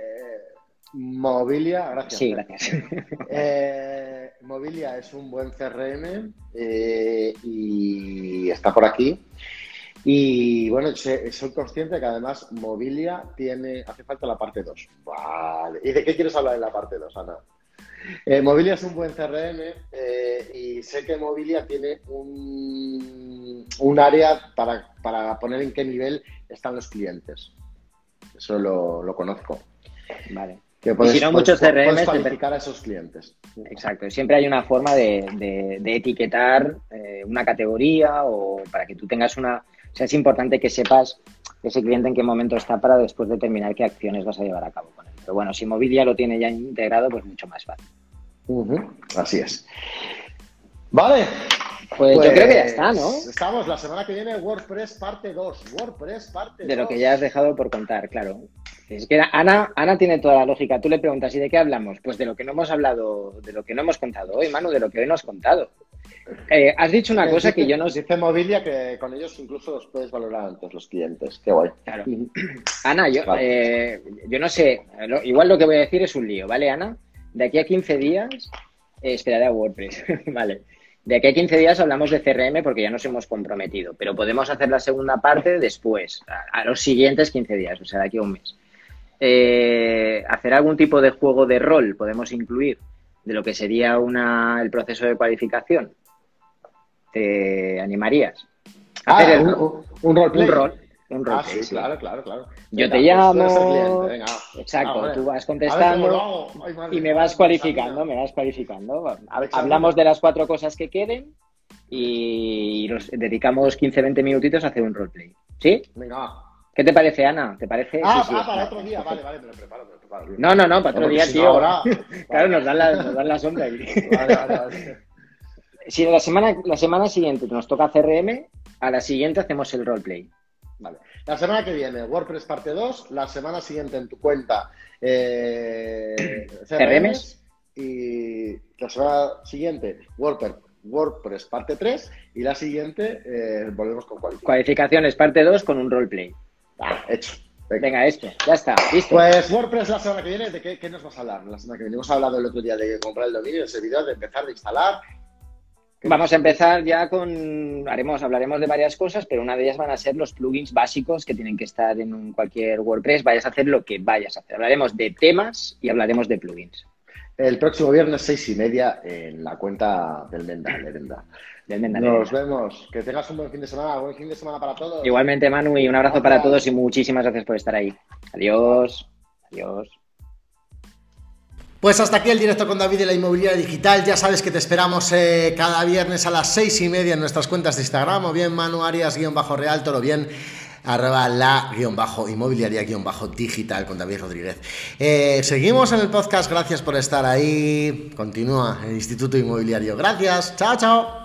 eh, Mobilia, gracias. Sí, Fer. gracias. Eh, Mobilia es un buen CRM eh, y está por aquí. Y bueno, soy consciente que además Mobilia tiene, hace falta la parte 2. Vale. ¿Y de qué quieres hablar en la parte 2, Ana? Eh, Mobilia es un buen CRM eh, y sé que Mobilia tiene un, un área para, para poner en qué nivel están los clientes. Eso lo, lo conozco. Vale. Que si no, muchos puedes cualificar a esos clientes. Exacto. Siempre hay una forma de, de- de etiquetar eh, una categoría o para que tú tengas una... O sea, es importante que sepas ese cliente en qué momento está para después determinar qué acciones vas a llevar a cabo con él. Pero bueno, si Mobilia lo tiene ya integrado, pues mucho más fácil. Así es. Vale. Pues, yo creo que ya está, ¿no? Estamos la semana que viene WordPress parte 2. WordPress parte 2. De lo que ya has dejado por contar, claro. Es que Ana, Ana tiene toda la lógica. Tú le preguntas, ¿y de qué hablamos? Pues de lo que no hemos hablado, de lo que no hemos contado hoy, Manu, de lo que hoy no has contado. Eh, has dicho una cosa dice- que yo no... Dice Mobilia que con ellos incluso los puedes valorar antes los clientes. Qué guay. Claro. Ana, yo, Vale. eh, yo no sé, lo- igual lo que voy a decir es un lío, ¿vale, Ana? De aquí a 15 días, eh, esperaré a WordPress, ¿vale? De aquí a 15 días hablamos de CRM porque ya nos hemos comprometido, pero podemos hacer la segunda parte después, a, a los siguientes 15 días, o sea, de aquí a un mes. Eh, hacer algún tipo de juego de rol podemos incluir de lo que sería una, el proceso de cualificación. ¿Te animarías? Ah, Hacer el- un, un, un roleplay. un rol. Un Ah, sí, sí. claro, claro, claro. Yo Venga, te pues llamo. venga. Exacto, Ah, vale. tú vas contestando. Ay, madre, y me vas cualificando, me vas cualificando. Hablamos de las cuatro cosas que queden y nos dedicamos 15-20 minutitos a hacer un roleplay. ¿Sí? Venga. ¿Qué te parece, Ana? ¿Te parece? Ah, Sí, sí. ah, para otro día. Vale, vale, me lo preparo, me lo preparo. No, no, no, para otro día, si no tío. ahora- Claro, nos dan la, nos dan la sombra aquí. Vale, vale, vale. Si la semana, la semana siguiente nos toca CRM, a la siguiente hacemos el roleplay. Vale. La semana que viene, WordPress parte 2. La semana siguiente en tu cuenta, eh, CRMs. Y la semana siguiente, WordPress, WordPress parte 3. Y la siguiente, eh, volvemos con cualificación. Cualificaciones parte 2 con un roleplay. Ah, hecho. Venga. Venga, esto, ya está, listo. Pues WordPress la semana que viene, ¿de qué, qué nos vas a hablar? La semana que viene hemos hablado el otro día de comprar el dominio, el servidor, de empezar a instalar. Vamos a empezar ya con, haremos, hablaremos de varias cosas, pero una de ellas van a ser los plugins básicos que tienen que estar en un- cualquier WordPress. Vayas a hacer lo que vayas a hacer. Hablaremos de temas y hablaremos de plugins. el próximo viernes seis y media en la cuenta del Menda, Del Menda Nos vemos. Que tengas un buen fin de semana. Buen fin de semana para todos. Igualmente, Manu, y un abrazo para todos y muchísimas gracias por estar ahí. Adiós. Adiós. Pues hasta aquí el directo con David de la Inmobiliaria Digital. Ya sabes que te esperamos eh, cada viernes a las seis y media en nuestras cuentas de Instagram, o bien Manu Arias-Realtor, o bien arroba la guion bajo inmobiliaria guion bajo digital con David Rodríguez. Eh, seguimos en el podcast, gracias por estar ahí. Continúa el Instituto Inmobiliario. Gracias, chao, chao.